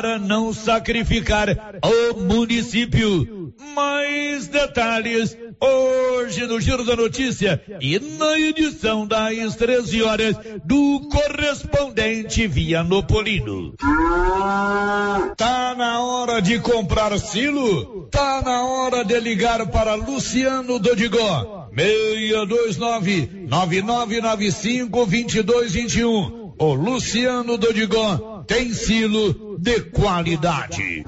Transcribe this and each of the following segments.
para não sacrificar o município. Mais detalhes hoje no Giro da Notícia e na edição das 13 horas do correspondente Vianopolino. Tá na hora de comprar silo? Tá na hora de ligar para Luciano Dodigó. 629 9995 2221. O Luciano Dodigó tem de qualidade.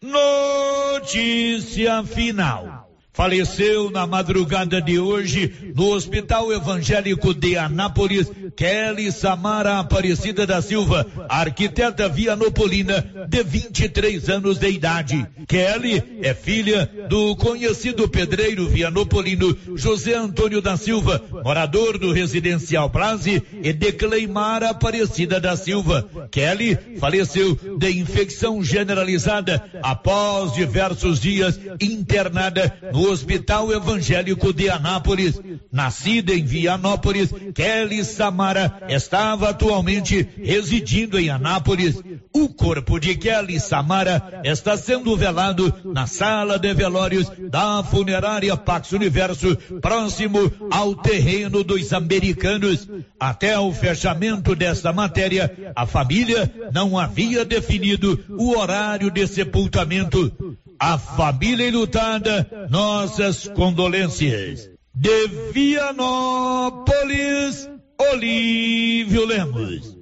Notícia final. Faleceu na madrugada de hoje no Hospital Evangélico de Anápolis, Kelly Samara Aparecida da Silva, arquiteta vianopolina de 23 anos de idade. Kelly é filha do conhecido pedreiro vianopolino José Antônio da Silva, morador do residencial Plaze e de Cleimara Aparecida da Silva. Kelly faleceu de infecção generalizada após diversos dias internada no no Hospital Evangélico de Anápolis. Nascida em Vianópolis, Kelly Samara estava atualmente residindo em Anápolis. O corpo de Kelly Samara está sendo velado na sala de velórios da funerária Pax Universo, próximo ao terreno dos americanos. Até o fechamento desta matéria, a família não havia definido o horário de sepultamento a família enlutada, nossas condolências. De Vianópolis, Olívio Lemos.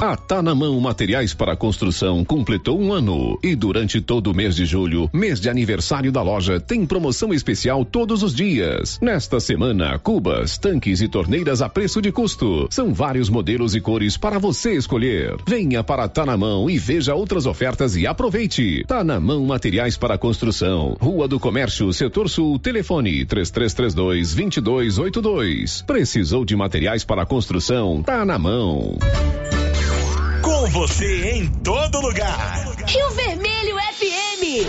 A Tá na Mão Materiais para Construção completou um ano e durante todo o mês de julho, mês de aniversário da loja, tem promoção especial todos os dias. Nesta semana, cubas, tanques e torneiras a preço de custo. São vários modelos e cores para você escolher. Venha para Tá na Mão e veja outras ofertas e aproveite. Tá na Mão Materiais para Construção, Rua do Comércio, Setor Sul, telefone 3332 2282. Precisou de materiais para construção? Tá na mão. Com você em todo lugar. Rio Vermelho FM.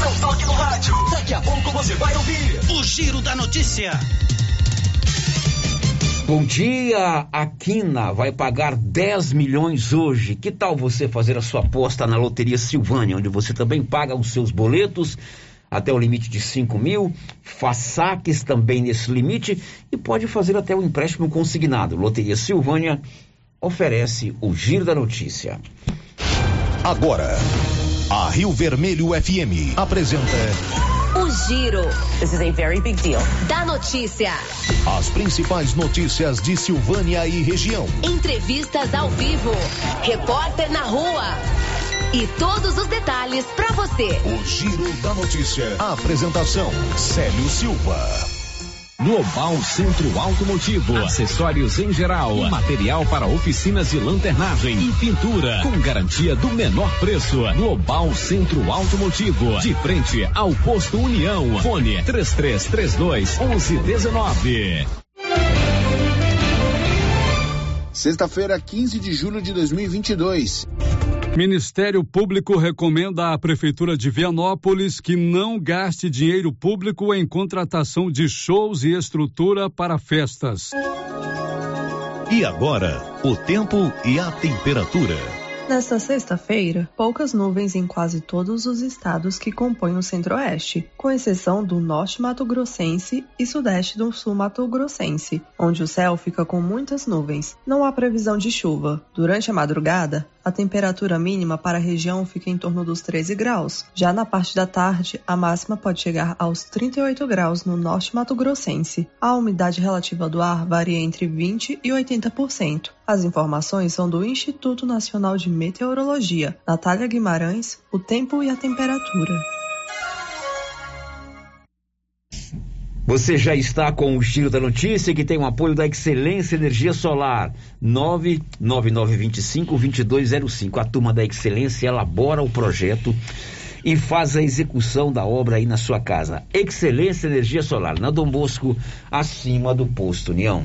Não toque no rádio. Daqui a pouco você vai ouvir o Giro da Notícia. Bom dia, a Quina vai pagar 10 milhões hoje. Que tal você fazer a sua aposta na Loteria Silvânia, onde você também paga os seus boletos até o limite de 5 mil, faz saques também nesse limite e pode fazer até o empréstimo consignado. Loteria Silvânia oferece o Giro da Notícia. Agora, a Rio Vermelho FM apresenta. O Giro. This is a very big deal. Da notícia. As principais notícias de Silvânia e região. Entrevistas ao vivo. Repórter na rua e todos os detalhes para você. O Giro da Notícia. A apresentação: Célio Silva. Global Centro Automotivo, acessórios em geral, material para oficinas de lanternagem e pintura, com garantia do menor preço. Global Centro Automotivo, de frente ao posto União. Fone 3332 1119. Sexta-feira, 15 de julho de 2022. Ministério Público recomenda à Prefeitura de Vianópolis que não gaste dinheiro público em contratação de shows e estrutura para festas. E agora, o tempo e a temperatura. Nesta sexta-feira, poucas nuvens em quase todos os estados que compõem o centro-oeste, com exceção do norte mato-grossense e sudeste do sul mato-grossense, onde o céu fica com muitas nuvens. Não há previsão de chuva. Durante a madrugada, a temperatura mínima para a região fica em torno dos 13 graus. Já na parte da tarde, a máxima pode chegar aos 38 graus no norte mato-grossense. A umidade relativa do ar varia entre 20 e 80%. As informações são do Instituto Nacional de Meteorologia. Natália Guimarães, o tempo e a temperatura. Você já está com o Giro da Notícia, que tem o apoio da Excelência Energia Solar, 99925-2205. A turma da Excelência elabora o projeto e faz a execução da obra aí na sua casa. Excelência Energia Solar, na Dom Bosco, acima do posto União.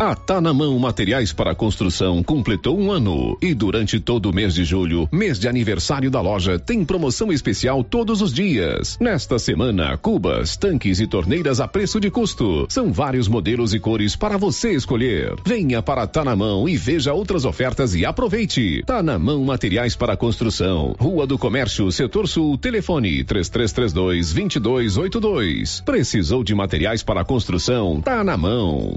A Tá na Mão Materiais para Construção completou um ano e durante todo o mês de julho, mês de aniversário da loja, tem promoção especial todos os dias. Nesta semana, cubas, tanques e torneiras a preço de custo. São vários modelos e cores para você escolher. Venha para Tá na Mão e veja outras ofertas e aproveite. Tá na Mão Materiais para Construção. Rua do Comércio, Setor Sul, telefone 3332 2282. Precisou de materiais para construção? Tá na mão.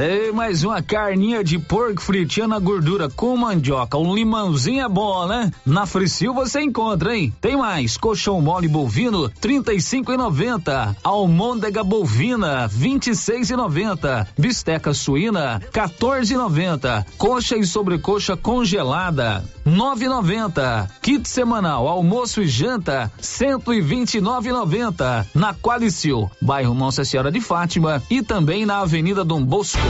Ei, mais uma carninha de porco fritinha na gordura com mandioca. Um limãozinho é bom, né? Na Fricil você encontra, hein? Tem mais. Colchão mole bovino, trinta e cinco e noventa. Almôndega bovina, vinte e seis e noventa. Bisteca suína, 14 e noventa. Coxa e sobrecoxa congelada, nove e noventa. Kit semanal, almoço e janta, cento e vinte e nove e noventa. Na Qualicil, bairro Nossa Senhora de Fátima e também na Avenida Dom Bosco.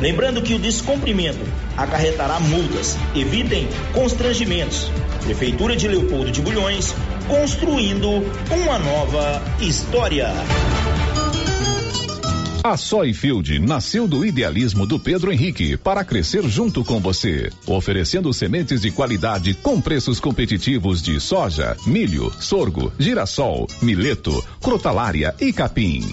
Lembrando que o descumprimento acarretará multas. Evitem constrangimentos. Prefeitura de Leopoldo de Bulhões, construindo uma nova história. A Soyfield nasceu do idealismo do Pedro Henrique para crescer junto com você, oferecendo sementes de qualidade com preços competitivos de soja, milho, sorgo, girassol, mileto, crotalária e capim.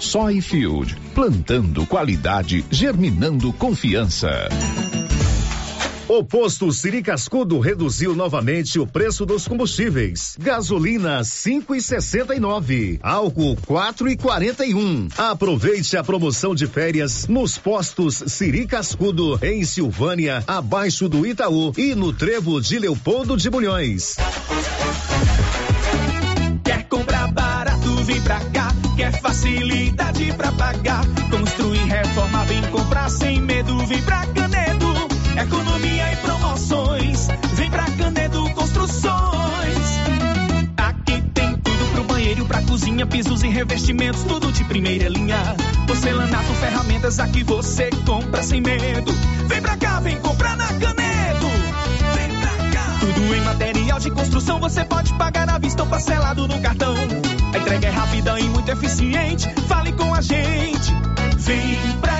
Soyfield, plantando qualidade, germinando confiança. O posto Siri Cascudo reduziu novamente o preço dos combustíveis. Gasolina 5,69, álcool 4,41. Aproveite a promoção de férias nos postos Siri Cascudo em Silvânia, abaixo do Itaú e no Trevo de Leopoldo de Bulhões. Quer comprar barato, vem pra cá. Quer facilidade pra pagar. Construir, reforma, vem comprar sem medo, vem pra Canedo. Economia e promoções. Vem pra Canedo Construções. Aqui tem tudo pro banheiro, pra cozinha, pisos e revestimentos, tudo de primeira linha. Porcelanato, ferramentas, aqui você compra sem medo. Vem pra cá, vem comprar na Canedo. Vem pra cá. Tudo em material de construção, você pode pagar à vista ou parcelado no cartão. A entrega é rápida e muito eficiente. Fale com a gente. Vem pra.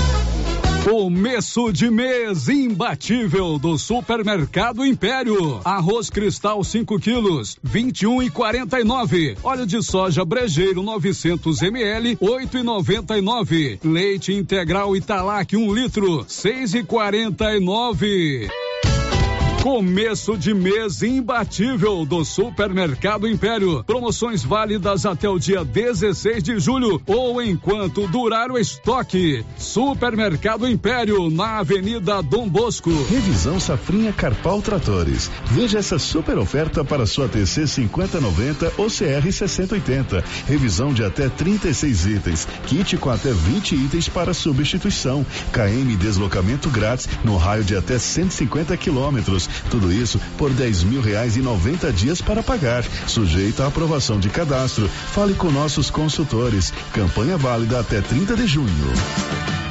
Começo de mês imbatível do Supermercado Império. Arroz cristal 5 quilos, 21 e 49. Óleo de soja brejeiro 900 ml, 8 e 99. Leite integral Italac 1 um litro, 6 e 49. Começo de mês imbatível do Supermercado Império. Promoções válidas até o dia 16 de julho ou enquanto durar o estoque. Supermercado Império, na Avenida Dom Bosco. Revisão Safrinha Carpal Tratores. Veja essa super oferta para sua TC 5090 ou CR 6080. Revisão de até 36 itens. Kit com até 20 itens para substituição. KM deslocamento grátis no raio de até 150 quilômetros. Tudo isso por 10 mil reais e 90 dias para pagar, sujeito à aprovação de cadastro. Fale com nossos consultores. Campanha válida até 30 de junho.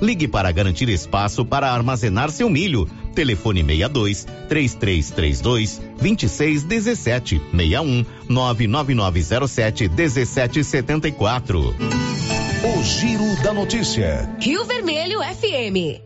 Ligue para garantir espaço para armazenar seu milho. Telefone 62 3332 2617 61 99907 1774. O Giro da Notícia. Rio Vermelho FM.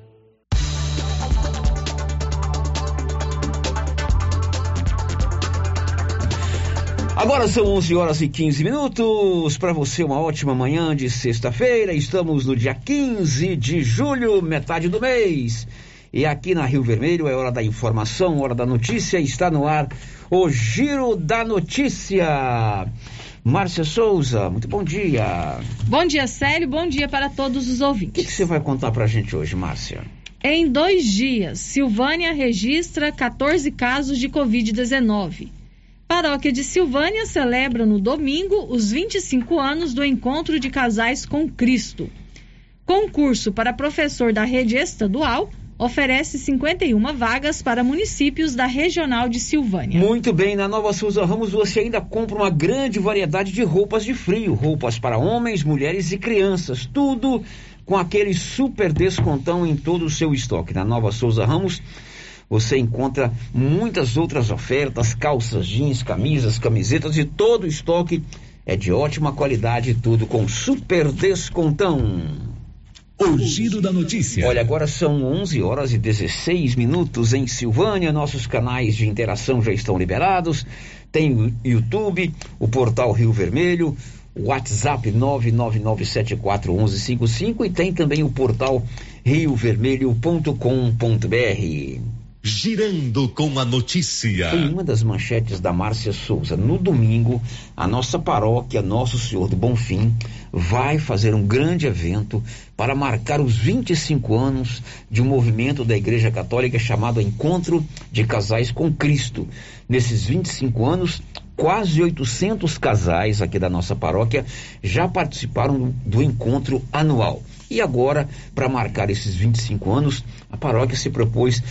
Agora são 11 horas e 15 minutos. Para você, uma ótima manhã de sexta-feira. Estamos no dia 15 de julho, metade do mês. E aqui na Rio Vermelho é hora da informação, hora da notícia. Está no ar o Giro da Notícia. Márcia Souza, muito bom dia. Bom dia, Célio. Bom dia para todos os O ouvintes. que que você vai contar pra gente hoje, Márcia? Em dois dias, Silvânia registra 14 casos de Covid-19. Paróquia de Silvânia celebra no domingo os 25 anos do Encontro de Casais com Cristo. Concurso para professor da rede estadual oferece 51 vagas para municípios da Regional de Silvânia. Muito bem, na Nova Souza Ramos você ainda compra uma grande variedade de roupas de frio, roupas para homens, mulheres e crianças, tudo com aquele super descontão em todo o seu estoque. Na Nova Souza Ramos você encontra muitas outras ofertas, calças jeans, camisas, camisetas e todo o estoque é de ótima qualidade, tudo com super descontão. O Giro da Notícia. Olha, agora são 11 horas e 16 minutos em Silvânia. Nossos canais de interação já estão liberados. Tem o YouTube, o portal Rio Vermelho, o WhatsApp 999741155 e tem também o portal riovermelho.com.br. Girando com a notícia. Em uma das manchetes da Márcia Souza, no domingo, a nossa paróquia Nosso Senhor do Bonfim vai fazer um grande evento para marcar os 25 anos de um movimento da Igreja Católica chamado Encontro de Casais com Cristo. Nesses 25 anos, quase 800 casais aqui da nossa paróquia já participaram do encontro anual. E agora, para marcar esses 25 anos, a paróquia se propôs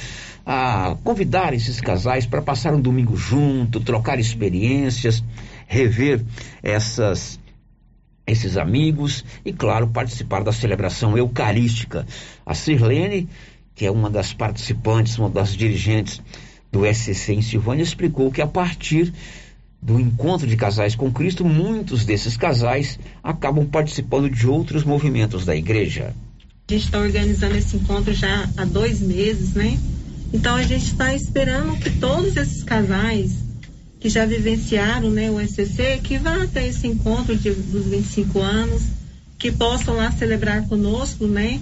a convidar esses casais para passar um domingo junto, trocar experiências, rever essas esses amigos e, claro, participar da celebração eucarística. A Sirlene, que é uma das participantes, uma das dirigentes do SCC em Silvânia, explicou que a partir do encontro de casais com Cristo, muitos desses casais acabam participando de outros movimentos da igreja. A gente está organizando esse encontro já há dois meses, né? Então a gente está esperando que todos esses casais que já vivenciaram né, o SCC, que vá até esse encontro de, dos 25 anos, que possam lá celebrar conosco, né?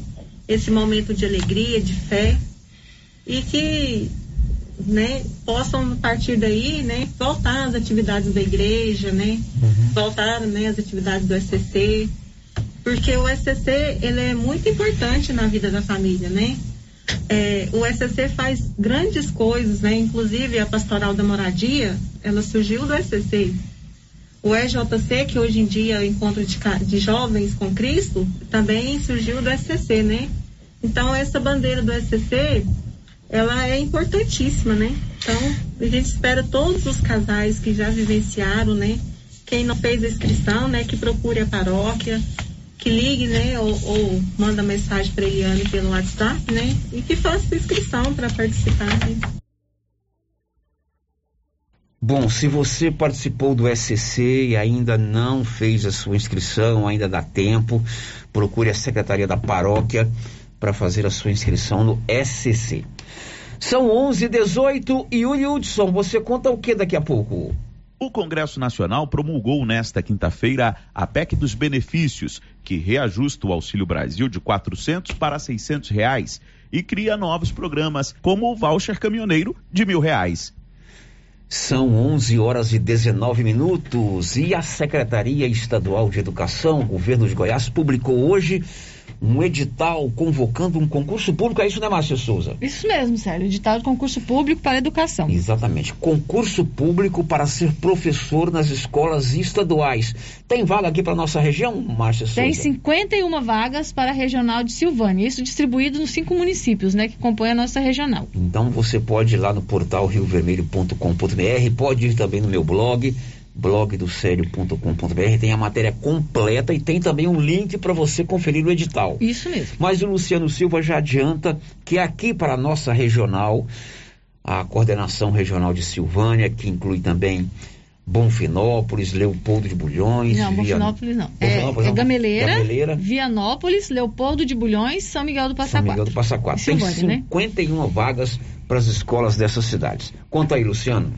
Esse momento de alegria, de fé, e que né, possam a partir daí, né, voltar às atividades da igreja, né, voltar, né, às atividades do SCC, porque o SCC ele é muito importante na vida da família, né? É, o SCC faz grandes coisas, né? Inclusive a pastoral da moradia, ela surgiu do SCC. O EJC, que hoje em dia é o encontro de, de jovens com Cristo, também surgiu do SCC, né? Então essa bandeira do SCC, ela é importantíssima, né? Então a gente espera todos os casais que já vivenciaram, né? Quem não fez a inscrição, né? Que procure a paróquia, que ligue, né? Ou, ou manda mensagem para Eliane pelo WhatsApp, né? E que faça a inscrição para participar. Né? Bom, se você participou do SCC e ainda não fez a sua inscrição, ainda dá tempo, procure a Secretaria da Paróquia para fazer a sua inscrição no SCC. São 11h18 e Yuri Hudson, você conta o que daqui a pouco? O Congresso Nacional promulgou nesta quinta-feira a PEC dos benefícios, que reajusta o Auxílio Brasil de 400 para 600 reais e cria novos programas, como o voucher caminhoneiro de mil reais. São 11 horas e 19 minutos e a Secretaria Estadual de Educação, Governo de Goiás, publicou hoje um edital convocando um concurso público. É isso, né, Márcia Souza? Isso mesmo, Célio. Ditado concurso público para a educação. Exatamente. Concurso público para ser professor nas escolas estaduais. Tem vaga aqui para nossa região, Márcia Souza? Tem 51 vagas para a regional de Silvânia. Isso distribuído nos cinco municípios, né, que compõem a nossa regional. Então você pode ir lá no portal riovermelho.com.br, pode ir também no meu blog blogdosério.com.br tem a matéria completa e tem também um link para você conferir o edital. Isso mesmo. Mas o Luciano Silva já adianta que aqui para a nossa regional, a coordenação regional de Silvânia, que inclui também Bonfinópolis, Leopoldo de Bulhões. Não, Bonfinópolis não. É, Bonfinópolis é não. Gameleira, Gameleira. Vianópolis, Leopoldo de Bulhões, São Miguel do Passa São Miguel do Passa Quatro. Tem Silvânia, né? 51 vagas para as escolas dessas cidades. Conta aí, Luciano.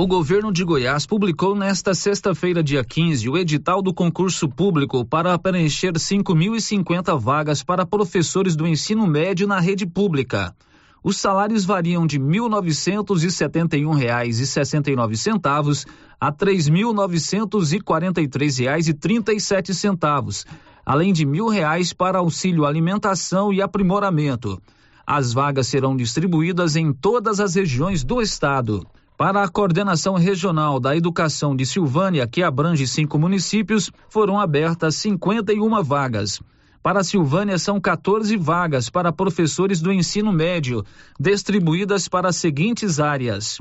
O governo de Goiás publicou nesta sexta-feira, dia 15, o edital do concurso público para preencher 5.050 vagas para professores do ensino médio na rede pública. Os salários variam de R$ 1.971,69 a R$ 3.943,37, além de R$ 1.000 para auxílio alimentação e aprimoramento. As vagas serão distribuídas em todas as regiões do estado. Para a coordenação regional da educação de Silvânia, que abrange cinco municípios, foram abertas 51 vagas. Para Silvânia, são 14 vagas para professores do ensino médio, distribuídas para as seguintes áreas: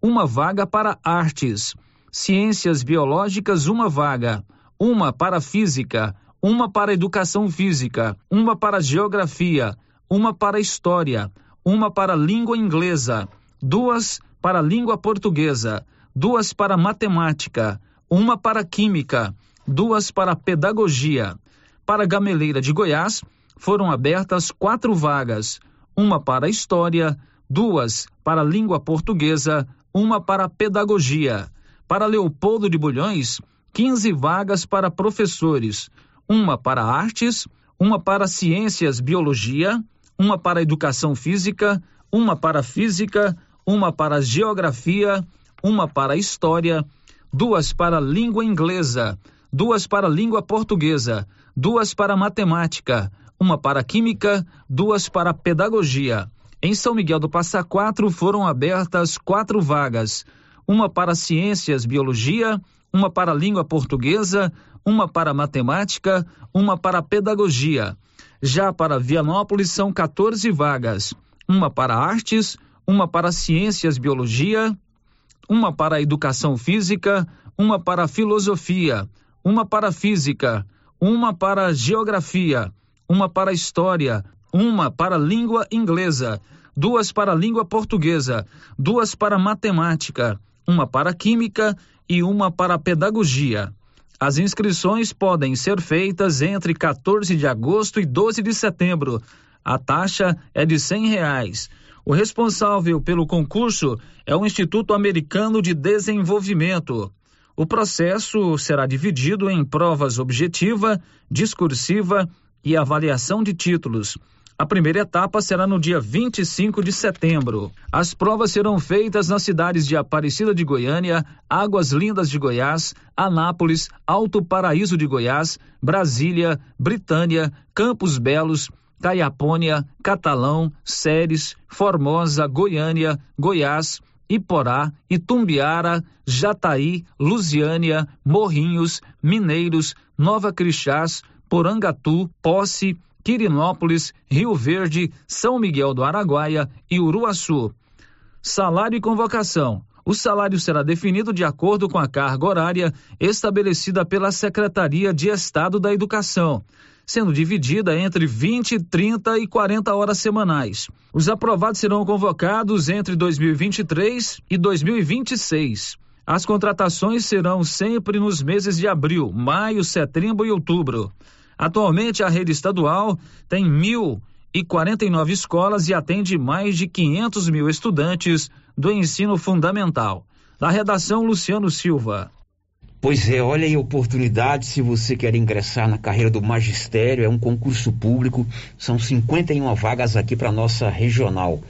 uma vaga para artes, ciências biológicas, uma vaga, uma para física, uma para educação física, uma para geografia, uma para história, uma para língua inglesa, duas para língua portuguesa, duas para matemática, uma para química, duas para pedagogia. Para Gameleira de Goiás, foram abertas quatro vagas, uma para história, duas para língua portuguesa, uma para pedagogia. Para Leopoldo de Bulhões, 15 vagas para professores, uma para artes, uma para ciências biologia, uma para educação física, uma para física, uma para geografia, uma para história, duas para língua inglesa, duas para língua portuguesa, duas para matemática, uma para química, duas para pedagogia. Em São Miguel do Passa Quatro foram abertas quatro vagas, uma para ciências biologia, uma para língua portuguesa, uma para matemática, uma para pedagogia. Já para Vianópolis são 14 vagas, uma para artes, uma para ciências biologia, uma para educação física, uma para filosofia, uma para física, uma para geografia, uma para história, uma para língua inglesa, duas para língua portuguesa, duas para matemática, uma para química e uma para pedagogia. As inscrições podem ser feitas entre 14 de agosto e 12 de setembro. A taxa é de cem reais. O responsável pelo concurso é o Instituto Americano de Desenvolvimento. O processo será dividido em provas objetiva, discursiva e avaliação de títulos. A primeira etapa será no dia 25 de setembro. As provas serão feitas nas cidades de Aparecida de Goiânia, Águas Lindas de Goiás, Anápolis, Alto Paraíso de Goiás, Brasília, Britânia, Campos Belos, Caiapônia, Catalão, Séries, Formosa, Goiânia, Goiás, Iporá, Itumbiara, Jataí, Lusiânia, Morrinhos, Mineiros, Nova Crixás, Porangatu, Posse, Quirinópolis, Rio Verde, São Miguel do Araguaia e Uruaçu. Salário e convocação. O salário será definido de acordo com a carga horária estabelecida pela Secretaria de Estado da Educação, sendo dividida entre 20, 30 e 40 horas semanais. Os aprovados serão convocados entre 2023 e 2026. As contratações serão sempre nos meses de abril, maio, setembro e outubro. Atualmente, a rede estadual tem 1.049 escolas e atende mais de 500 mil estudantes do ensino fundamental. Da redação, Luciano Silva. Pois é, olha aí a oportunidade se você quer ingressar na carreira do magistério, é um concurso público, são 51 vagas aqui para nossa regional.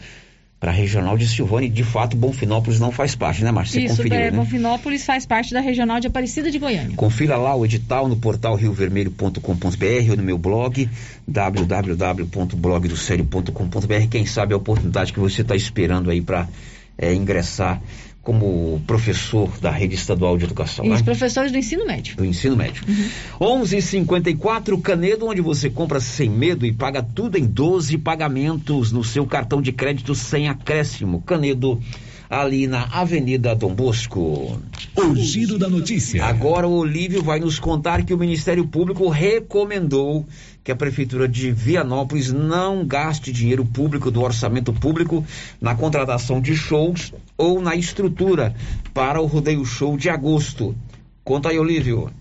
Para a regional de Silvânia, de fato, Bonfinópolis não faz parte, né, Márcia? Você Isso, conferiu, é, né? Bonfinópolis faz parte da regional de Aparecida de Goiânia. Confira lá o edital no portal riovermelho.com.br ou no meu blog www.blogdosério.com.br. Quem sabe a oportunidade que você está esperando aí para é, ingressar como professor da rede estadual de educação. E os né? professores do ensino médio. do ensino médio. 11:54 Canedo, onde você compra sem medo e paga tudo em 12 pagamentos no seu cartão de crédito sem acréscimo. Canedo, ali na Avenida Dom Bosco. O giro da notícia. Agora o Olívio vai nos contar que o Ministério Público recomendou que a Prefeitura de Vianópolis não gaste dinheiro público do orçamento público na contratação de shows ou na estrutura para o Rodeio Show de agosto. Conta aí, Olívio.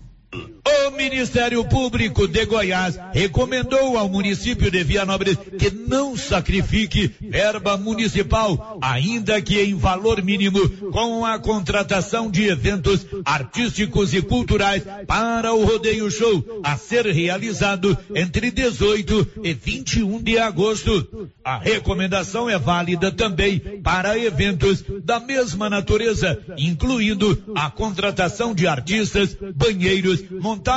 O Ministério Público de Goiás recomendou ao município de Vianópolis que não sacrifique verba municipal, ainda que em valor mínimo, com a contratação de eventos artísticos e culturais para o Rodeio Show, a ser realizado entre 18 e 21 de agosto. A recomendação é válida também para eventos da mesma natureza, incluindo a contratação de artistas, banheiros,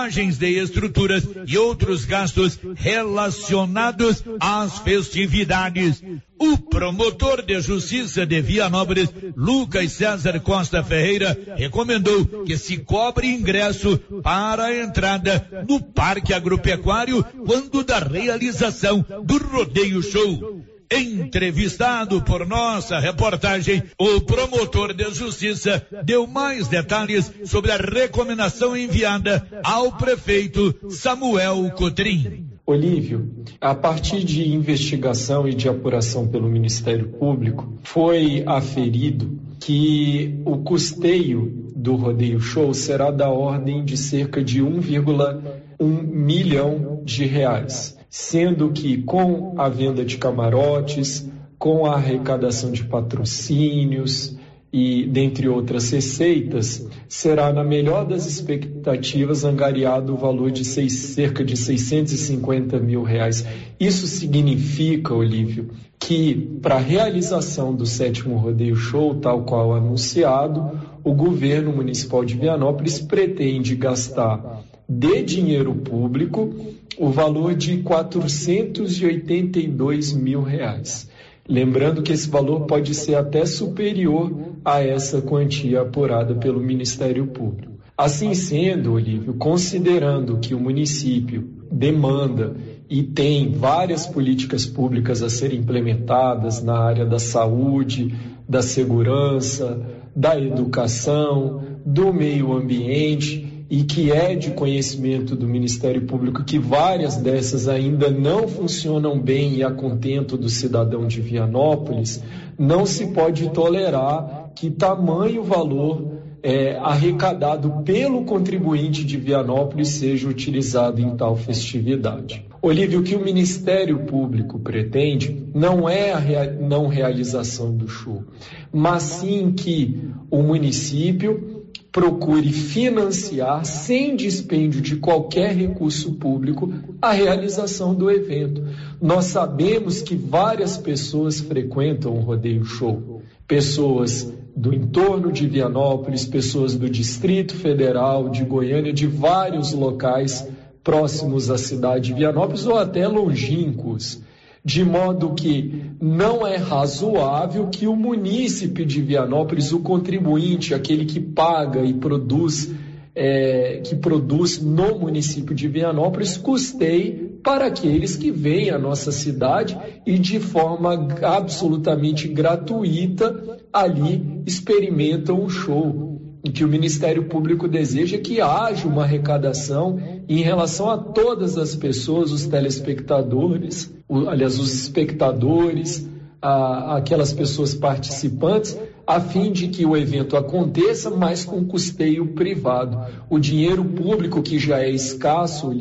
montagens de estruturas e outros gastos relacionados às festividades. O promotor de justiça de Vianópolis, Lucas César Costa Ferreira, recomendou que se cobre ingresso para a entrada no Parque Agropecuário quando da realização do Rodeio Show. Entrevistado por nossa reportagem, o promotor de justiça deu mais detalhes sobre a recomendação enviada ao prefeito Samuel Cotrim. Olívio, a partir de investigação e de apuração pelo Ministério Público, foi aferido que o custeio do rodeio show será da ordem de cerca de 1,1 milhão de reais sendo que com a venda de camarotes, com a arrecadação de patrocínios e dentre outras receitas, será na melhor das expectativas angariado o valor de seis, cerca de 650 mil reais. Isso significa, Olívio, que para a realização do sétimo rodeio show, tal qual anunciado, o governo municipal de Vianópolis pretende gastar de dinheiro público o valor de 482 mil reais. Lembrando que esse valor pode ser até superior a essa quantia apurada pelo Ministério Público. Assim sendo, Olívio, considerando que o município demanda e tem várias políticas públicas a serem implementadas na área da saúde, da segurança, da educação, do meio ambiente, e que é de conhecimento do Ministério Público que várias dessas ainda não funcionam bem e a contento do cidadão de Vianópolis, não se pode tolerar que tamanho valor é, arrecadado pelo contribuinte de Vianópolis seja utilizado em tal festividade. Olívio, o que o Ministério Público pretende não é a rea não realização do show, mas sim que o município procure financiar, sem dispêndio de qualquer recurso público, a realização do evento. Nós sabemos que várias pessoas frequentam o rodeio show. Pessoas do entorno de Vianópolis, pessoas do Distrito Federal, de Goiânia, de vários locais próximos à cidade de Vianópolis ou até longínquos de modo que não é razoável que o munícipe de Vianópolis, o contribuinte, aquele que paga e produz, é, que produz no município de Vianópolis, custeie para aqueles que vêm à nossa cidade e de forma absolutamente gratuita ali experimentam o show e que o Ministério Público deseja que haja uma arrecadação em relação a todas as pessoas, os telespectadores, o, aliás, os espectadores, a, aquelas pessoas participantes, a fim de que o evento aconteça, mas com custeio privado. O dinheiro público, que já é escasso,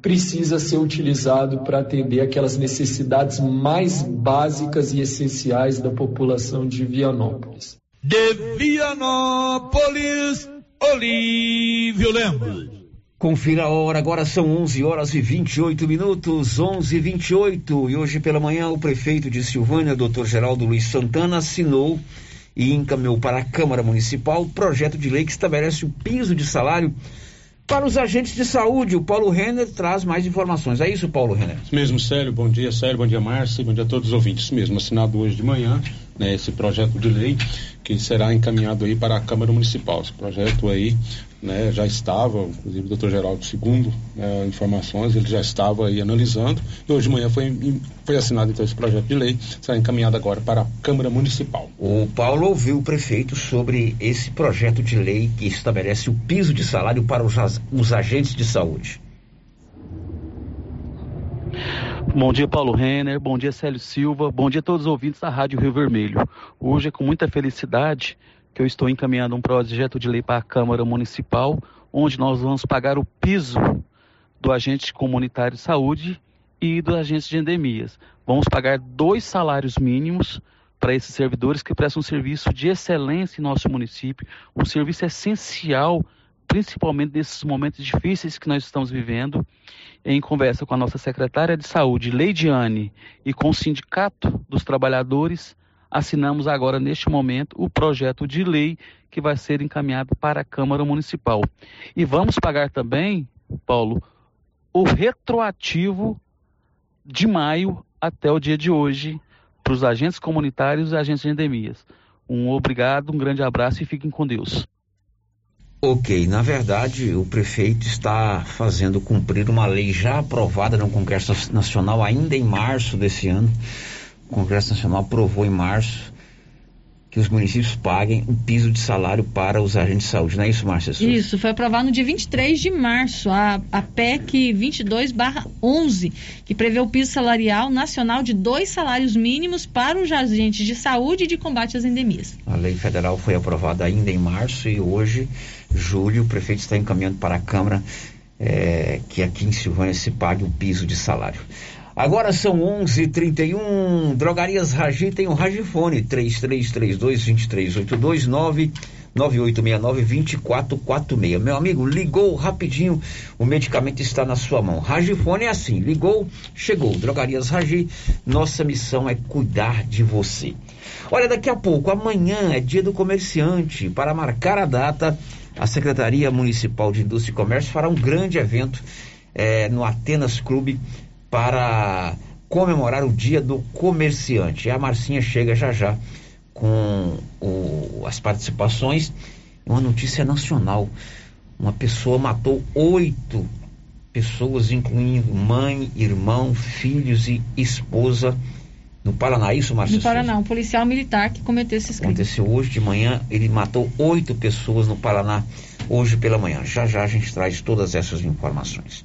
precisa ser utilizado para atender aquelas necessidades mais básicas e essenciais da população de Vianópolis de Vianópolis, Olívio Lemos. Confira a hora, agora são 11 horas e 28 minutos, 11 e 28. E hoje pela manhã, o prefeito de Silvânia, doutor Geraldo Luiz Santana, assinou e encaminhou para a Câmara Municipal o projeto de lei que estabelece o piso de salário para os agentes de saúde. O Paulo Renner traz mais informações. É isso, Paulo Renner? Mesmo, Célio. Bom dia, Célio. Bom dia, Márcia. Bom dia a todos os ouvintes. Mesmo, assinado hoje de manhã né, esse projeto de lei que será encaminhado aí para a Câmara Municipal. Esse projeto aí né, já estava, inclusive o doutor Geraldo segundo né, informações, ele já estava aí analisando e hoje de manhã foi, foi assinado então esse projeto de lei, será encaminhado agora para a Câmara Municipal. O Paulo ouviu o prefeito sobre esse projeto de lei que estabelece o piso de salário para os, os agentes de saúde. Bom dia, Paulo Renner. Bom dia, Célio Silva. Bom dia a todos os ouvintes da Rádio Rio Vermelho. Hoje é com muita felicidade que eu estou encaminhando um projeto de lei para a Câmara Municipal, onde nós vamos pagar o piso do agente comunitário de saúde e do agente de endemias. Vamos pagar dois salários mínimos para esses servidores que prestam um serviço de excelência em nosso município, um serviço essencial, principalmente nesses momentos difíceis que nós estamos vivendo. Em conversa com a nossa secretária de saúde, Leidiane, e com o Sindicato dos Trabalhadores, assinamos agora, neste momento, o projeto de lei que vai ser encaminhado para a Câmara Municipal. E vamos pagar também, Paulo, o retroativo de maio até o dia de hoje para os agentes comunitários e agentes de endemias. Um obrigado, um grande abraço e fiquem com Deus. Ok, na verdade, o prefeito está fazendo cumprir uma lei já aprovada no Congresso Nacional ainda em março desse ano. O Congresso Nacional aprovou em março que os municípios paguem o piso de salário para os agentes de saúde, não é isso, Márcia? Isso, foi aprovado no dia 23 de março, a, a PEC 22-11, que prevê o piso salarial nacional de dois salários mínimos para os agentes de saúde e de combate às endemias. A lei federal foi aprovada ainda em março e hoje, julho, o prefeito está encaminhando para a Câmara é, que aqui em Silvânia se pague o piso de salário. Agora são 11:31. Drogarias Ragi tem o Ragifone 3332-2382 99869-2446. Meu amigo, ligou rapidinho, o medicamento está na sua mão. Ragifone é assim: ligou, chegou. Drogarias Ragi, nossa missão é cuidar de você. Olha, daqui a pouco, amanhã é dia do comerciante. Para marcar a data, a Secretaria Municipal de Indústria e Comércio fará um grande evento é, no Atenas Clube para comemorar o Dia do Comerciante. E a Marcinha chega já já com o, as participações. Uma notícia nacional. Uma pessoa matou oito pessoas, incluindo mãe, irmão, filhos e esposa. No Paraná, isso, Márcio? No Paraná, um policial militar que cometeu esses crimes. Aconteceu hoje de manhã, ele matou oito pessoas no Paraná, hoje pela manhã. Já já a gente traz todas essas informações.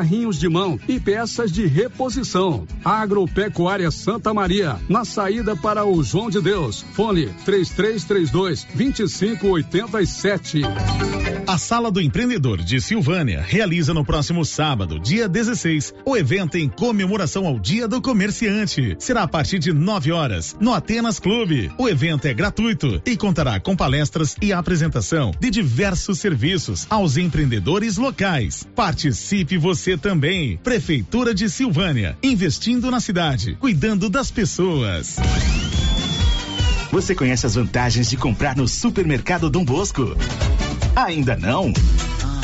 carrinhos de mão e peças de reposição. Agropecuária Santa Maria, na saída para o João de Deus. Fone 3332 2587. A Sala do Empreendedor de Silvânia realiza no próximo sábado, dia 16, o evento em comemoração ao Dia do Comerciante. Será a partir de 9 horas, no Atenas Clube. O evento é gratuito e contará com palestras e apresentação de diversos serviços aos empreendedores locais. Participe você também. Prefeitura de Silvânia, investindo na cidade, cuidando das pessoas. Você conhece as vantagens de comprar no supermercado Dom Bosco? Ainda não?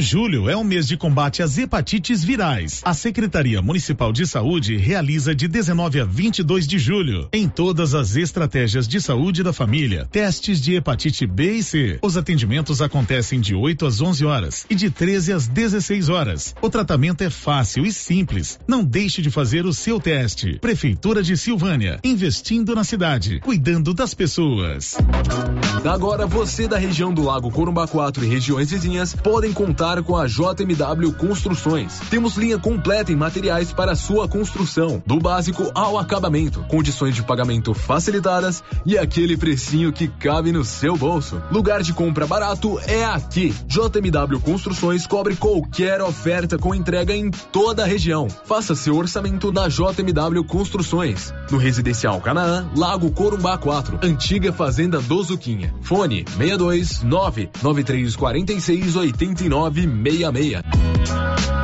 Julho é o mês de combate às hepatites virais. A Secretaria Municipal de Saúde realiza de 19 a 22 de julho, em todas as estratégias de saúde da família, testes de hepatite B e C. Os atendimentos acontecem de 8 às 11 horas e de 13 às 16 horas. O tratamento é fácil e simples. Não deixe de fazer o seu teste. Prefeitura de Silvânia, investindo na cidade, cuidando das pessoas. Agora você da região do Lago Corumbá 4 e regiões vizinhas podem contar contar com a JMW Construções. Temos linha completa em materiais para sua construção, do básico ao acabamento, condições de pagamento facilitadas e aquele precinho que cabe no seu bolso. Lugar de compra barato é aqui. JMW Construções cobre qualquer oferta com entrega em toda a região. Faça seu orçamento na JMW Construções, no Residencial Canaã, Lago Corumbá 4, antiga Fazenda do Zuquinha. Fone 629 9346 89 966.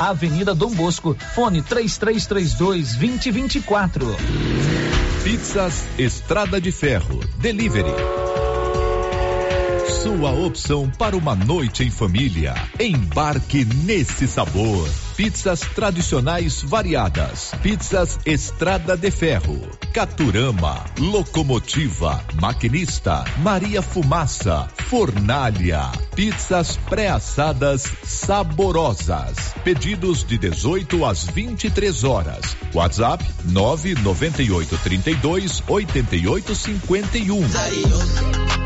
Avenida Dom Bosco, fone 3332 2024. Pizzas Estrada de Ferro. Delivery. Sua opção para uma noite em família. Embarque nesse sabor. Pizzas tradicionais variadas. Pizzas Estrada de Ferro. Caturama. Locomotiva. Maquinista. Maria Fumaça. Fornalha. Pizzas pré-assadas saborosas. Pedidos de 18 às 23 horas. WhatsApp 998 32 88 51.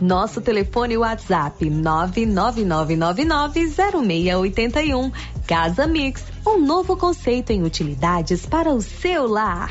Nosso telefone WhatsApp 999990681. Casa Mix, um novo conceito em utilidades para o seu lar.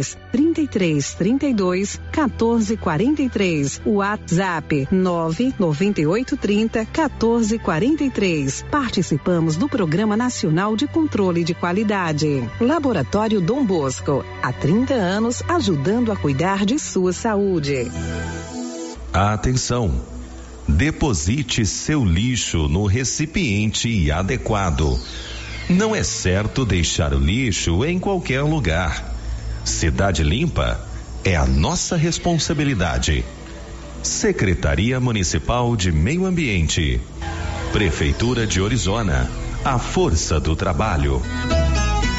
Fones 33 32 14 43. WhatsApp 998 30 14 43. Participamos do Programa Nacional de Controle de Qualidade. Laboratório Dom Bosco, há 30 anos ajudando a cuidar de sua saúde. Atenção! Deposite seu lixo no recipiente adequado. Não é certo deixar o lixo em qualquer lugar. Cidade Limpa é a nossa responsabilidade. Secretaria Municipal de Meio Ambiente. Prefeitura de Orizona. A força do trabalho.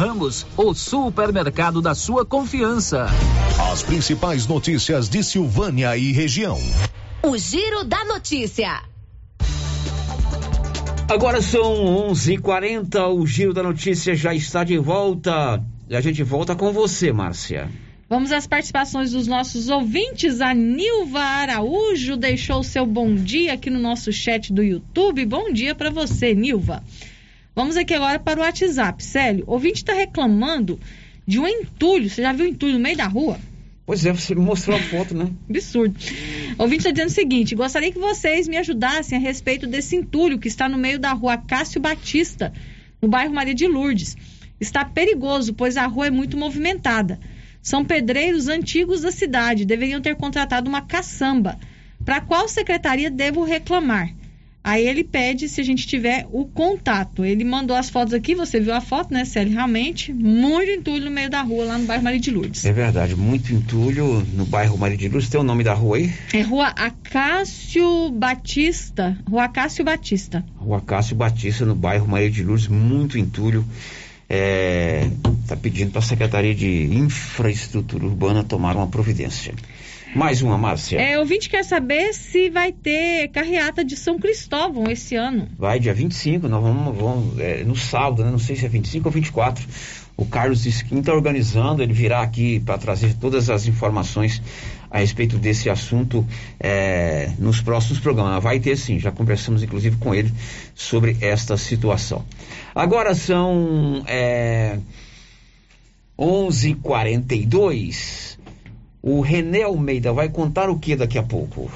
Ramos, o supermercado da sua confiança. As principais notícias de Silvânia e região. O Giro da Notícia. Agora são 11:40. O Giro da Notícia já está de volta. E a gente volta com você, Márcia. Vamos às participações dos nossos ouvintes. A Nilva Araújo deixou seu bom dia aqui no nosso chat do YouTube. Bom dia para você, Nilva. Vamos aqui agora para o WhatsApp. Célio, o ouvinte está reclamando de um entulho. Você já viu entulho no meio da rua? Pois é, você me mostrou a foto, né? Absurdo. O ouvinte está dizendo o seguinte: gostaria que vocês me ajudassem a respeito desse entulho que está no meio da rua Cássio Batista, no bairro Maria de Lourdes. Está perigoso, pois a rua é muito movimentada. São pedreiros antigos da cidade, deveriam ter contratado uma caçamba. Para qual secretaria devo reclamar? Aí ele pede se a gente tiver o contato. Ele mandou as fotos aqui, você viu a foto, né, Célio? Realmente, muito entulho no meio da rua, lá no bairro Maria de Lourdes. É verdade, muito entulho no bairro Maria de Lourdes. Tem o nome da rua aí? É Rua Acácio Batista. Rua Acácio Batista. Rua Acácio Batista, no bairro Maria de Lourdes, muito entulho. É, tá pedindo para a Secretaria de Infraestrutura Urbana tomar uma providência. Mais uma, Márcia. É, o ouvinte quer saber se vai ter carreata de São Cristóvão esse ano. Vai, dia 25, nós vamos, vamos é, no sábado, né? Não sei se é 25 ou 24. O Carlos Skin está organizando, ele virá aqui para trazer todas as informações a respeito desse assunto é, nos próximos programas. Vai ter sim, já conversamos inclusive com ele sobre esta situação. Agora são é, 11:42. O René Almeida vai contar o que daqui a pouco?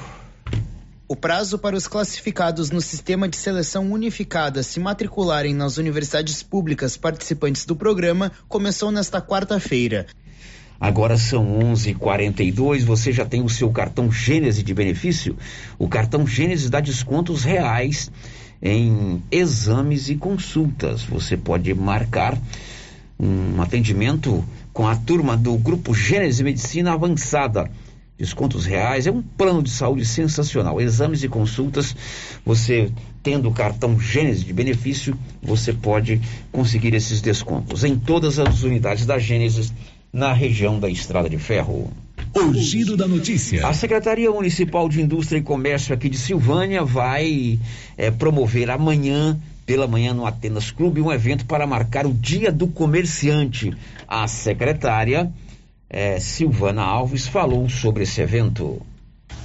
O prazo para os classificados no sistema de seleção unificada se matricularem nas universidades públicas participantes do programa começou nesta quarta-feira. Agora são 11:42. Você já tem o seu cartão Gênese de benefício? O cartão Gênese dá descontos reais em exames e consultas. Você pode marcar um atendimento com a turma do Grupo Gênese Medicina Avançada. Descontos reais, é um plano de saúde sensacional. Exames e consultas, você tendo o cartão Gênese de benefício, você pode conseguir esses descontos em todas as unidades da Gênesis na região da Estrada de Ferro. O giro da notícia. A Secretaria Municipal de Indústria e Comércio aqui de Silvânia vai é, promover amanhã pela manhã no Atenas Clube um evento para marcar o Dia do Comerciante. A secretária eh, Silvana Alves falou sobre esse evento.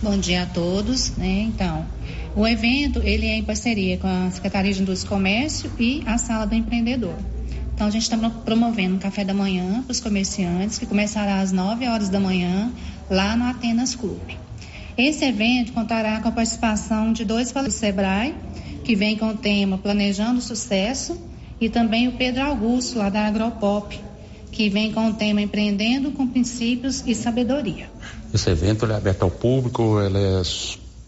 Bom dia a todos, né? Então, o evento ele é em parceria com a Secretaria de Indústria e Comércio e a Sala do Empreendedor. Então a gente está promovendo um café da manhã para os comerciantes que começará às 9 horas da manhã lá no Atenas Clube. Esse evento contará com a participação de dois do Sebrae, que vem com o tema Planejando Sucesso, e também o Pedro Augusto, lá da Agropop, que vem com o tema Empreendendo com Princípios e Sabedoria. Esse evento é aberto ao público, ele é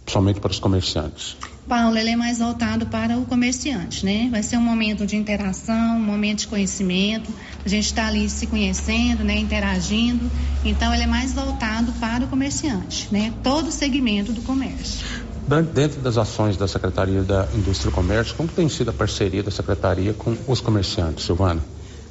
somente para os comerciantes? Paulo, ele é mais voltado para o comerciante, né? Vai ser um momento de interação, um momento de conhecimento. A gente está ali se conhecendo, né? Interagindo. Então, ele é mais voltado para o comerciante, né? Todo o segmento do comércio. Dentro das ações da Secretaria da Indústria e Comércio, como tem sido a parceria da Secretaria com os comerciantes, Silvana?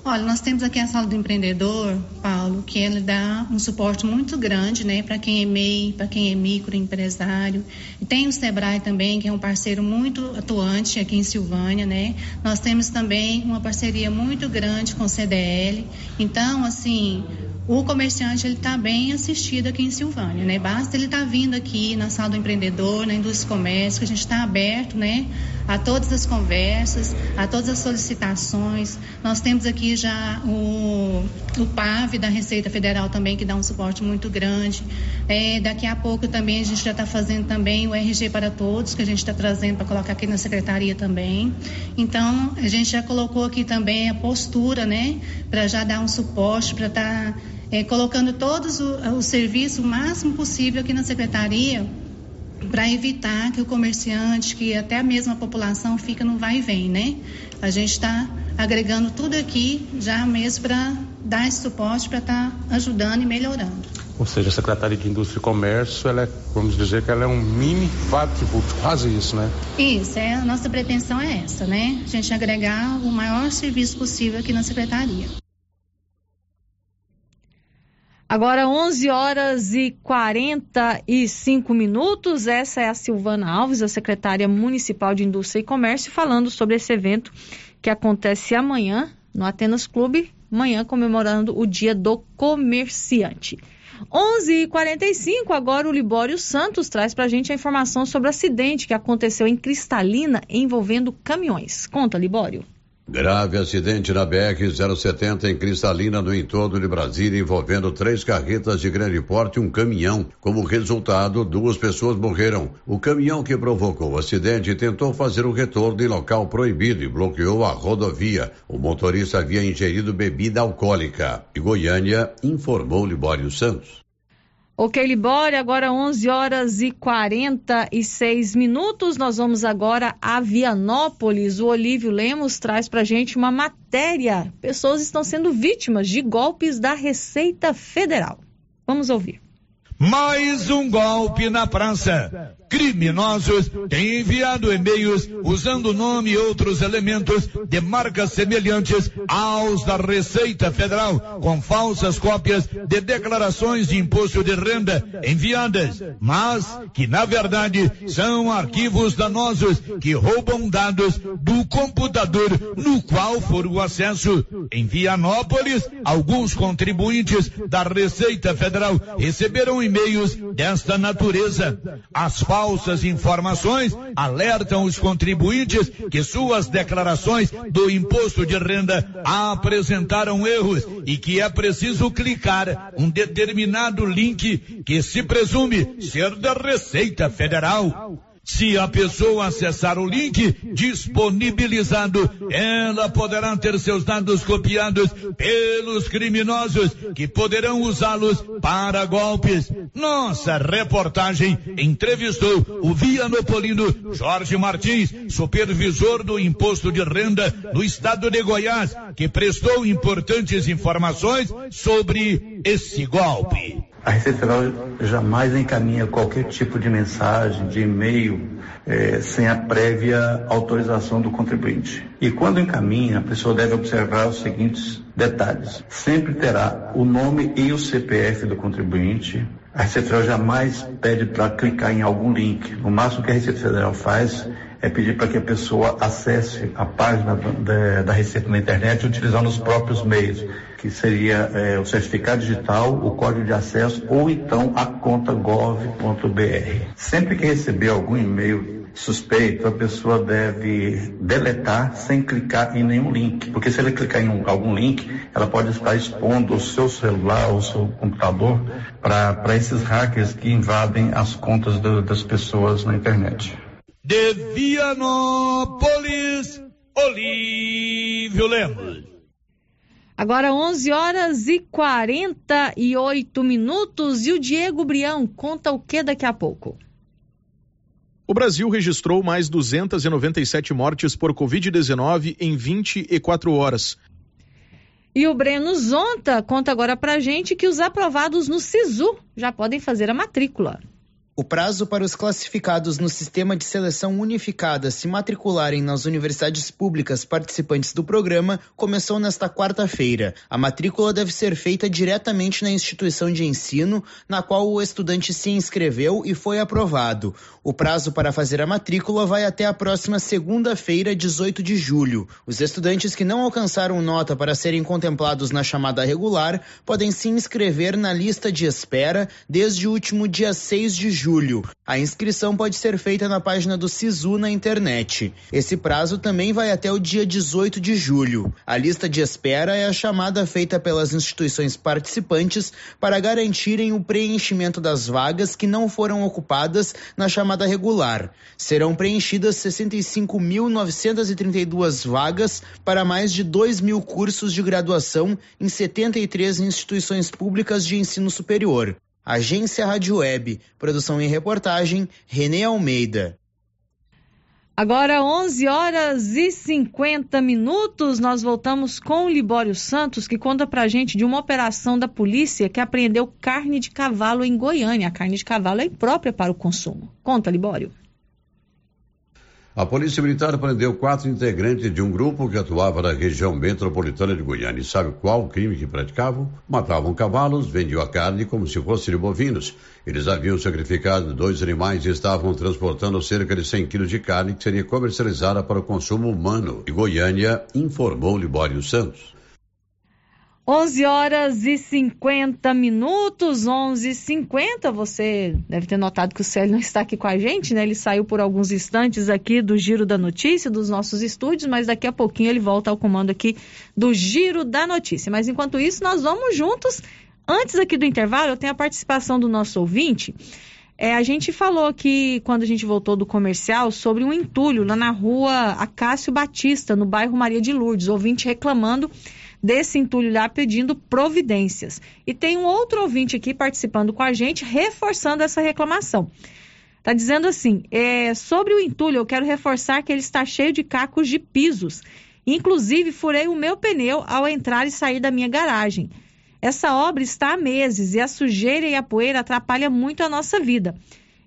Olha, nós temos aqui a sala do empreendedor, Paulo, que ele dá um suporte muito grande, né, para quem é MEI, para quem é microempresário. E tem o Sebrae também, que é um parceiro muito atuante aqui em Silvânia, né? Nós temos também uma parceria muito grande com o CDL. Então, assim, o comerciante ele está bem assistido aqui em Silvânia, né? Basta ele estar tá vindo aqui na sala do empreendedor, na indústria comércio, que a gente está aberto, né? A todas as conversas, a todas as solicitações. Nós temos aqui já o, o PAV da Receita Federal também, que dá um suporte muito grande. É, daqui a pouco também a gente já está fazendo também o RG para todos, que a gente está trazendo para colocar aqui na secretaria também. Então, a gente já colocou aqui também a postura, né? Para já dar um suporte, para estar. Tá é, colocando todos o, o serviço o máximo possível aqui na secretaria para evitar que o comerciante, que até a mesma população fica no vai e vem, né? A gente está agregando tudo aqui já mesmo para dar esse suporte para estar tá ajudando e melhorando. Ou seja, a Secretaria de Indústria e Comércio, ela é, vamos dizer que ela é um mini fábrica, quase isso, né? Isso, é, a nossa pretensão é essa, né? A gente agregar o maior serviço possível aqui na Secretaria. Agora 11 horas e 45 minutos. Essa é a Silvana Alves, a secretária municipal de Indústria e Comércio, falando sobre esse evento que acontece amanhã no Atenas Clube, amanhã comemorando o Dia do Comerciante. 11h45, agora o Libório Santos traz para a gente a informação sobre o acidente que aconteceu em Cristalina envolvendo caminhões. Conta, Libório. Grave acidente na BR-070 em Cristalina, no entorno de Brasília, envolvendo três carretas de grande porte e um caminhão. Como resultado, duas pessoas morreram. O caminhão que provocou o acidente tentou fazer o retorno em local proibido e bloqueou a rodovia. O motorista havia ingerido bebida alcoólica. De Goiânia, informou Libório Santos. Ok, Libório, agora 11 horas e 46 minutos. Nós vamos agora a Vianópolis. O Olívio Lemos traz para gente uma matéria. Pessoas estão sendo vítimas de golpes da Receita Federal. Vamos ouvir. Mais um golpe na praça. Criminosos têm enviado e-mails usando nome e outros elementos de marcas semelhantes aos da Receita Federal, com falsas cópias de declarações de imposto de renda enviadas, mas que na verdade são arquivos danosos que roubam dados do computador no qual for o acesso. Em Vianópolis, alguns contribuintes da Receita Federal receberam e-mails desta natureza. As falsas informações alertam os contribuintes que suas declarações do imposto de renda apresentaram erros e que é preciso clicar um determinado link que se presume ser da Receita Federal. Se a pessoa acessar o link disponibilizado, ela poderá ter seus dados copiados pelos criminosos que poderão usá-los para golpes. Nossa reportagem entrevistou o vianopolino Jorge Martins, supervisor do imposto de renda no estado de Goiás, que prestou importantes informações sobre esse golpe. A Receita Federal jamais encaminha qualquer tipo de mensagem, de e-mail, é, sem a prévia autorização do contribuinte. E quando encaminha, a pessoa deve observar os seguintes detalhes. Sempre terá o nome e o CPF do contribuinte, A Receita Federal jamais pede para clicar em algum link. No máximo que a Receita Federal faz é pedir para que a pessoa acesse a página da, da Receita na internet utilizando os próprios meios, que seria é, o certificado digital, o código de acesso ou então a conta gov.br. Sempre que receber algum e-mail suspeito, a pessoa deve deletar sem clicar em nenhum link, porque se ele clicar em um, algum link, ela pode estar expondo o seu celular ou o seu computador para esses hackers que invadem as contas do, das pessoas na internet. De Vianópolis, Olívio Lemos. Agora 11 horas e 48 minutos e o Diego Brião conta o que daqui a pouco? O Brasil registrou mais 297 mortes por Covid-19 em 24 horas. E o Breno Zonta conta agora pra gente que os aprovados no SISU já podem fazer a matrícula. O prazo para os classificados no sistema de seleção unificada se matricularem nas universidades públicas participantes do programa começou nesta quarta-feira. A matrícula deve ser feita diretamente na instituição de ensino na qual o estudante se inscreveu e foi aprovado. O prazo para fazer a matrícula vai até a próxima segunda-feira, 18 de julho. Os estudantes que não alcançaram nota para serem contemplados na chamada regular podem se inscrever na lista de espera desde o último dia 6 de julho julho. A inscrição pode ser feita na página do SISU na internet. Esse prazo também vai até o dia 18 de julho. A lista de espera é a chamada feita pelas instituições participantes para garantirem o preenchimento das vagas que não foram ocupadas na chamada regular. Serão preenchidas 65.932 vagas para mais de 2 mil cursos de graduação em 73 instituições públicas de ensino superior. Agência Rádio Web, produção e reportagem, Renê Almeida. Agora 11 horas e 50 minutos, nós voltamos com o Libório Santos, que conta pra gente de uma operação da polícia que apreendeu carne de cavalo em Goiânia. A carne de cavalo é imprópria para o consumo. Conta, Libório. A Polícia Militar prendeu quatro integrantes de um grupo que atuava na região metropolitana de Goiânia. E sabe qual o crime que praticavam? Matavam cavalos, vendiam a carne como se fossem bovinos. Eles haviam sacrificado dois animais e estavam transportando cerca de 100 quilos de carne que seria comercializada para o consumo humano. E Goiânia informou Libório Santos. 11 horas e 50 minutos, 11 e 50. Você deve ter notado que o Célio não está aqui com a gente, né? Ele saiu por alguns instantes aqui do Giro da Notícia, dos nossos estúdios, mas daqui a pouquinho ele volta ao comando aqui do Giro da Notícia. Mas enquanto isso, nós vamos juntos. Antes aqui do intervalo, eu tenho a participação do nosso ouvinte. É, a gente falou aqui, quando a gente voltou do comercial, sobre um entulho lá na rua Acácio Batista, no bairro Maria de Lourdes. Ouvinte reclamando desse entulho lá pedindo providências. E tem um outro ouvinte aqui participando com a gente, reforçando essa reclamação. Está dizendo assim: é, sobre o entulho, eu quero reforçar que ele está cheio de cacos de pisos. Inclusive, furei o meu pneu ao entrar e sair da minha garagem. Essa obra está há meses e a sujeira e a poeira atrapalham muito a nossa vida.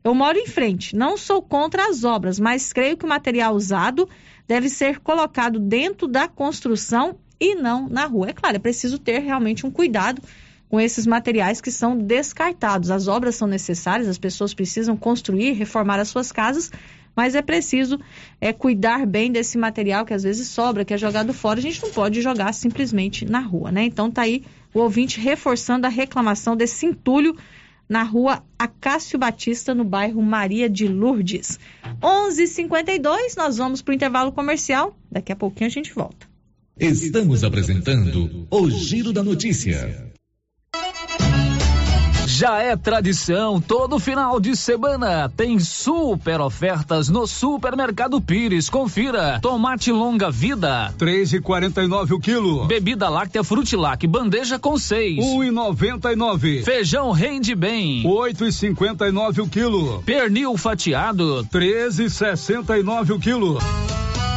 Eu moro em frente, não sou contra as obras, mas creio que o material usado deve ser colocado dentro da construção e não na rua. É claro, é preciso ter realmente um cuidado com esses materiais que são descartados. As obras são necessárias, as pessoas precisam construir, reformar as suas casas, mas é preciso é, cuidar bem desse material que às vezes sobra, que é jogado fora. A gente não pode jogar simplesmente na rua, né? Então tá aí o ouvinte reforçando a reclamação desse entulho na rua Acácio Batista, no bairro Maria de Lourdes. 11:52 h 52 nós vamos para o intervalo comercial. Daqui a pouquinho a gente volta. Estamos apresentando o Giro da Notícia. Já é tradição, todo final de semana tem super ofertas no Supermercado Pires. Confira: tomate longa vida, três e quarenta e nove o quilo. Bebida láctea Frutilac, bandeja com seis, um e noventa e nove. Feijão rende bem, oito e cinquenta e nove o quilo. Pernil fatiado, treze e sessenta e nove o quilo.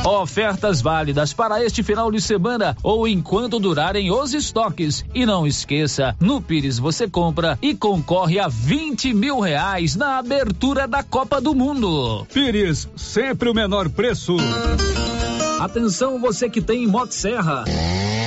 Ofertas válidas para este final de semana ou enquanto durarem os estoques. E não esqueça, no Pires você compra e concorre a 20 mil reais na abertura da Copa do Mundo. Pires, sempre o menor preço. Atenção você que tem Motosserra. Serra.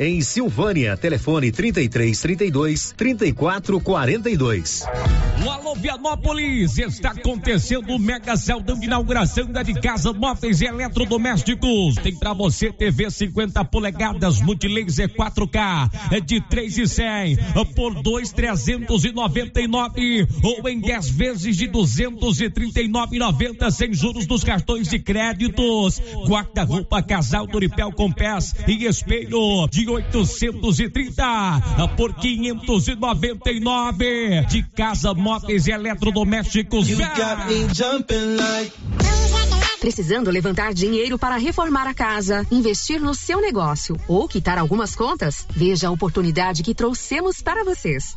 em Silvânia. Telefone 33 32 34 42. No Alô Vianópolis está acontecendo o Mega Celdão de inauguração da de casa móveis e eletrodomésticos. Tem para você TV 50 polegadas multilaser 4K é de 3 e 100 por 2 399 ou em 10 vezes de 239,90 sem juros dos cartões de créditos. Guarda-roupa casal Doripel com pés e espelho de 830 por 599 de casa, móveis e eletrodomésticos. Precisando levantar dinheiro para reformar a casa, investir no seu negócio ou quitar algumas contas? Veja a oportunidade que trouxemos para vocês.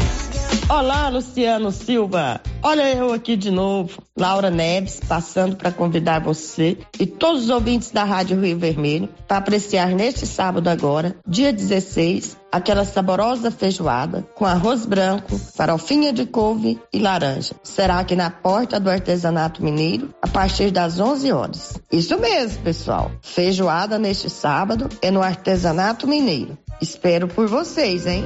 Olá, Luciano Silva. Olha eu aqui de novo, Laura Neves, passando para convidar você e todos os ouvintes da Rádio Rio Vermelho para apreciar neste sábado agora, dia 16, aquela saborosa feijoada com arroz branco, farofinha de couve e laranja. Será aqui na porta do artesanato mineiro a partir das 11 horas. Isso mesmo, pessoal. Feijoada neste sábado é no artesanato mineiro. Espero por vocês, hein?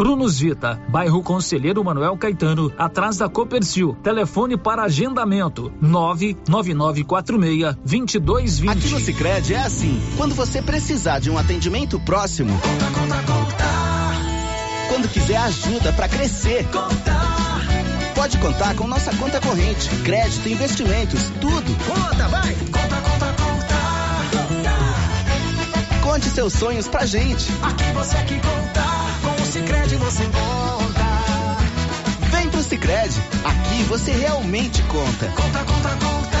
Brunos Vita, bairro Conselheiro Manuel Caetano, atrás da Copercil. Telefone para agendamento: 99946 2220. Aqui no Sicredi é assim. Quando você precisar de um atendimento próximo, conta, conta, conta. Quando quiser ajuda para crescer, conta. Pode contar com nossa conta corrente, crédito, investimentos, tudo. Conta, vai. Conta, conta, conta. Conte seus sonhos pra gente. Aqui você que conta. Sicredi você conta. Vem pro Sicredi, aqui você realmente conta. Conta, conta, conta.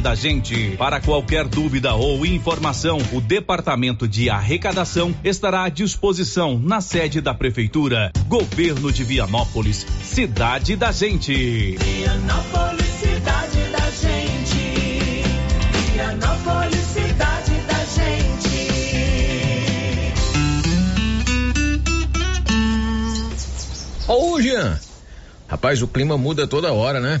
da da Gente. Para qualquer dúvida ou informação, o Departamento de Arrecadação estará à disposição na sede da Prefeitura. Governo de Vianópolis, Cidade da Gente. Vianópolis, cidade da gente. Vianópolis, cidade da gente. Ô, Jean. Rapaz, o clima muda toda hora, né?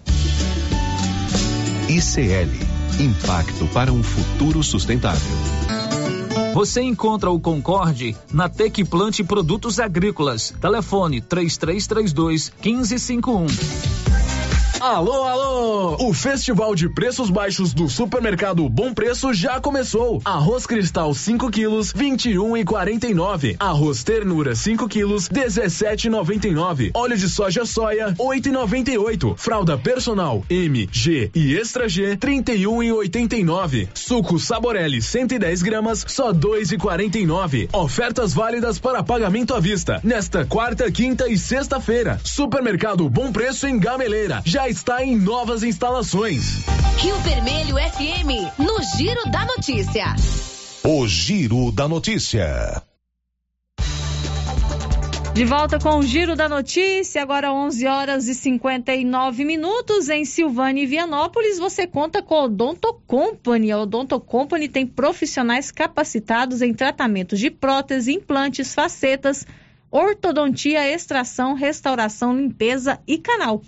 ICL Impacto para um futuro sustentável. Você encontra o Concorde na Tec Plante Produtos Agrícolas. Telefone 3332 1551. Alô, alô! O Festival de Preços Baixos do Supermercado Bom Preço já começou. Arroz Cristal 5 quilos, 21 e 49. Arroz Ternura 5 quilos, 17,99. Óleo de soja soia, 8,98. Fralda Personal M, G e Extra G, 31 e 89. Suco Saborelli 110 gramas, só 2,49. Ofertas válidas para pagamento à vista. Nesta quarta, quinta e sexta-feira. Supermercado Bom Preço em Gameleira. Já está em novas instalações. Rio Vermelho FM, no Giro da Notícia. O Giro da Notícia. De volta com o Giro da Notícia, agora 11 horas e 59 minutos em Silvânia e Vianópolis. Você conta com a Odonto Company. A Odonto Company tem profissionais capacitados em tratamentos de prótese, implantes, facetas, ortodontia, extração, restauração, limpeza e canal.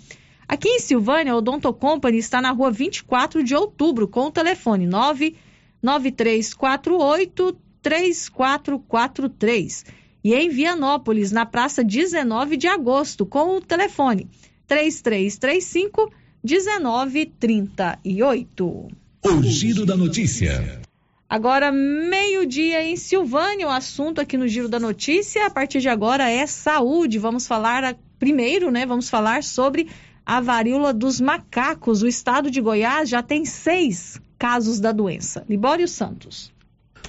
Aqui em Silvânia, a Odonto Company está na rua 24 de outubro, com o telefone 99348 3443. E em Vianópolis, na praça 19 de agosto, com o telefone 3335 1938. O Giro da Notícia. Agora, meio-dia em Silvânia, o assunto aqui no Giro da Notícia, a partir de agora, é saúde. Vamos falar primeiro, né? Vamos falar sobre a varíola dos macacos. O estado de Goiás já tem seis casos da doença. Libório Santos.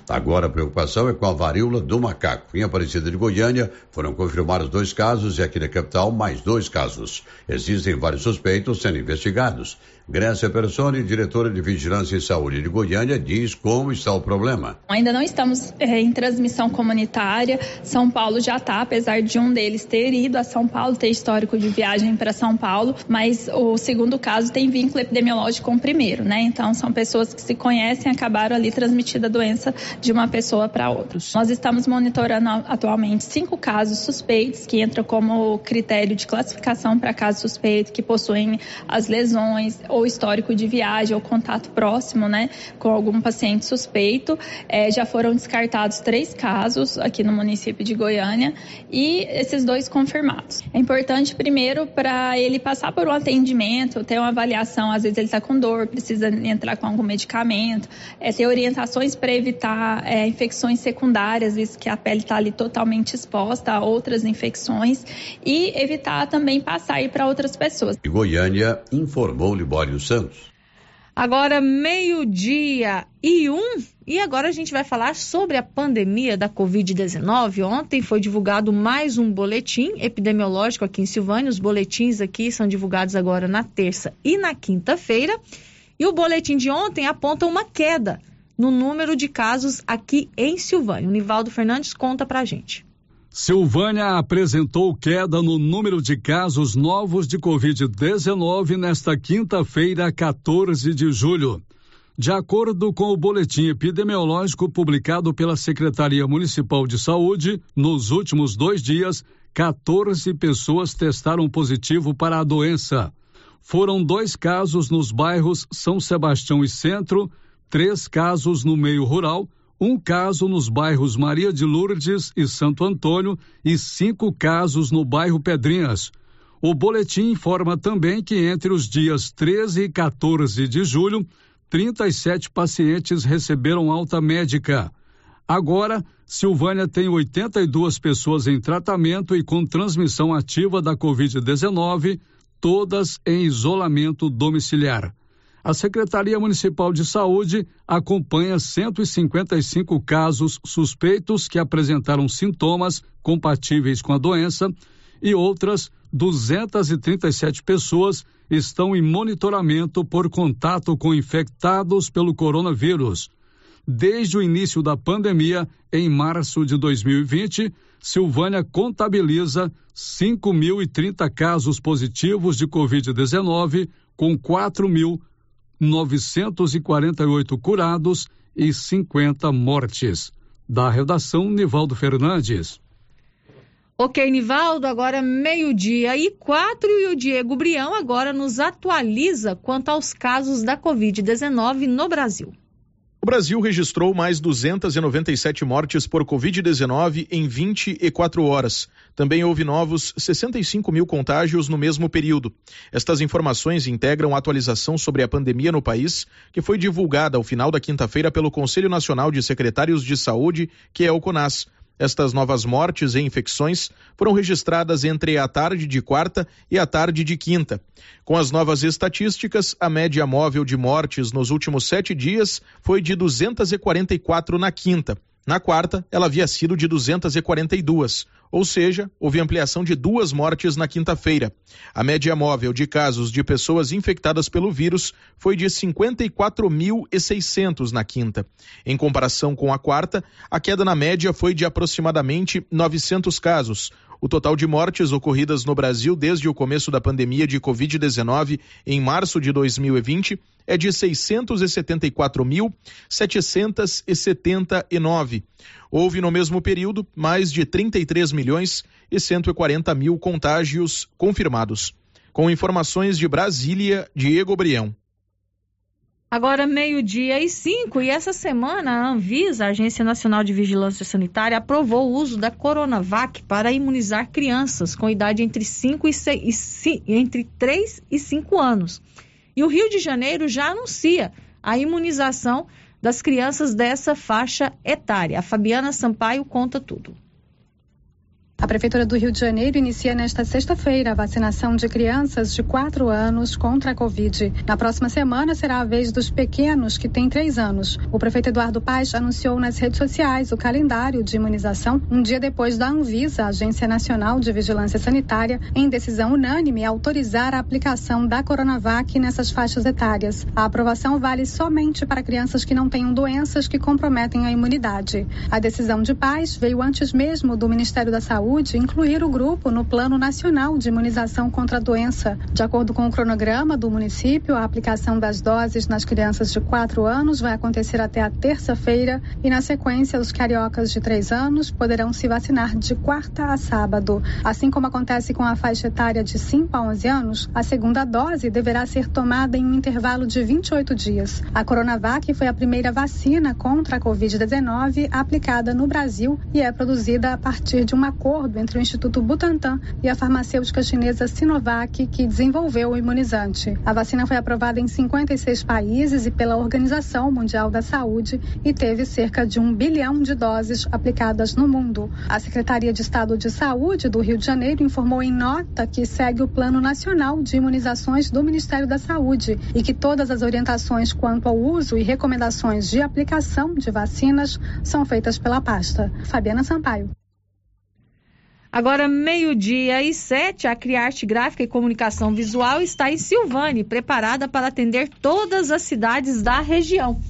Agora a preocupação é com a varíola do macaco. Em Aparecida de Goiânia foram confirmados dois casos e aqui na capital mais dois casos. Existem vários suspeitos sendo investigados. Grécia Personi, diretora de Vigilância e Saúde de Goiânia, diz como está o problema. Ainda não estamos é, em transmissão comunitária. São Paulo já está, apesar de um deles ter ido a São Paulo, ter histórico de viagem para São Paulo, mas o segundo caso tem vínculo epidemiológico com o primeiro, né? Então são pessoas que se conhecem acabaram ali transmitindo a doença de uma pessoa para outra. Nós estamos monitorando atualmente cinco casos suspeitos que entram como critério de classificação para casos suspeitos que possuem as lesões ou histórico de viagem ou contato próximo, né, com algum paciente suspeito. É, já foram descartados três casos aqui no município de Goiânia e esses dois confirmados. É importante, primeiro, para ele passar por um atendimento, ter uma avaliação, às vezes ele está com dor, precisa entrar com algum medicamento, é, ter orientações para evitar é, infecções secundárias, visto que a pele está ali totalmente exposta a outras infecções, e evitar também passar aí para outras pessoas. E Goiânia informou Libório Santos. Agora, meio-dia e um, e agora a gente vai falar sobre a pandemia da Covid-19. Ontem foi divulgado mais um boletim epidemiológico aqui em Silvânia. Os boletins aqui são divulgados agora na terça e na quinta-feira. E o boletim de ontem aponta uma queda no número de casos aqui em Silvânia. O Nivaldo Fernandes conta pra gente. Silvânia apresentou queda no número de casos novos de Covid-19 nesta quinta-feira, 14 de julho. De acordo com o boletim epidemiológico publicado pela Secretaria Municipal de Saúde, nos últimos dois dias, 14 pessoas testaram positivo para a doença. Foram dois casos nos bairros São Sebastião e Centro, três casos no meio rural um caso nos bairros Maria de Lourdes e Santo Antônio e cinco casos no bairro Pedrinhas. O boletim informa também que entre os dias 13 e 14 de julho, 37 pacientes receberam alta médica. Agora, Silvânia tem 82 pessoas em tratamento e com transmissão ativa da Covid-19, todas em isolamento domiciliar. A Secretaria Municipal de Saúde acompanha 155 casos suspeitos que apresentaram sintomas compatíveis com a doença e outras 237 pessoas estão em monitoramento por contato com infectados pelo coronavírus. Desde o início da pandemia, em março de 2020, Silvânia contabiliza 5.030 casos positivos de Covid-19, com 4.948 curados e 50 mortes. Da redação, Nivaldo Fernandes. Ok, Nivaldo, agora meio-dia e quatro e o Diego Brião agora nos atualiza quanto aos casos da Covid-19 no Brasil. O Brasil registrou mais 297 mortes por Covid-19 em 24 horas. Também houve novos 65 mil contágios no mesmo período. Estas informações integram a atualização sobre a pandemia no país, que foi divulgada ao final da quinta-feira pelo Conselho Nacional de Secretários de Saúde, que é o CONAS. Estas novas mortes e infecções foram registradas entre a tarde de quarta e a tarde de quinta. Com as novas estatísticas, a média móvel de mortes nos últimos sete dias foi de 244 na quinta. Na quarta, ela havia sido de 242, ou seja, houve ampliação de duas mortes na quinta-feira. A média móvel de casos de pessoas infectadas pelo vírus foi de 54.600 na quinta. Em comparação com a quarta, a queda na média foi de aproximadamente 900 casos, o total de mortes ocorridas no Brasil desde o começo da pandemia de Covid-19 em março de 2020 é de 674.779. Houve no mesmo período mais de 33 milhões e 140 mil contágios confirmados. Com informações de Brasília, Diego Brião. Agora, meio-dia e cinco, e essa semana a Anvisa, a Agência Nacional de Vigilância Sanitária, aprovou o uso da Coronavac para imunizar crianças com idade entre, 5 e 6, entre 3 e 5 anos. E o Rio de Janeiro já anuncia a imunização das crianças dessa faixa etária. A Fabiana Sampaio conta tudo. A Prefeitura do Rio de Janeiro inicia nesta sexta-feira a vacinação de crianças de 4 anos contra a Covid. Na próxima semana será a vez dos pequenos, que têm 3 anos. O prefeito Eduardo Paes anunciou nas redes sociais o calendário de imunização um dia depois da Anvisa, Agência Nacional de Vigilância Sanitária, em decisão unânime, autorizar a aplicação da Coronavac nessas faixas etárias. A aprovação vale somente para crianças que não tenham doenças que comprometem a imunidade. A decisão de Paes veio antes mesmo do Ministério da Saúde Saúde incluir o grupo no Plano Nacional de Imunização contra a Doença. De acordo com o cronograma do município, a aplicação das doses nas crianças de 4 anos vai acontecer até a terça-feira e, na sequência, os cariocas de 3 anos poderão se vacinar de quarta a sábado. Assim como acontece com a faixa etária de 5 a 11 anos, a segunda dose deverá ser tomada em um intervalo de 28 dias. A Coronavac foi a primeira vacina contra a Covid-19 aplicada no Brasil e é produzida a partir de um acordo acordo entre o Instituto Butantan e a farmacêutica chinesa Sinovac, que desenvolveu o imunizante. A vacina foi aprovada em 56 países e pela Organização Mundial da Saúde e teve cerca de um bilhão de doses aplicadas no mundo. A Secretaria de Estado de Saúde do Rio de Janeiro informou em nota que segue o Plano Nacional de Imunizações do Ministério da Saúde e que todas as orientações quanto ao uso e recomendações de aplicação de vacinas são feitas pela pasta. Fabiana Sampaio. Agora, meio-dia e sete, a Criarte Gráfica e Comunicação Visual está em Silvânia, preparada para atender todas as cidades da região.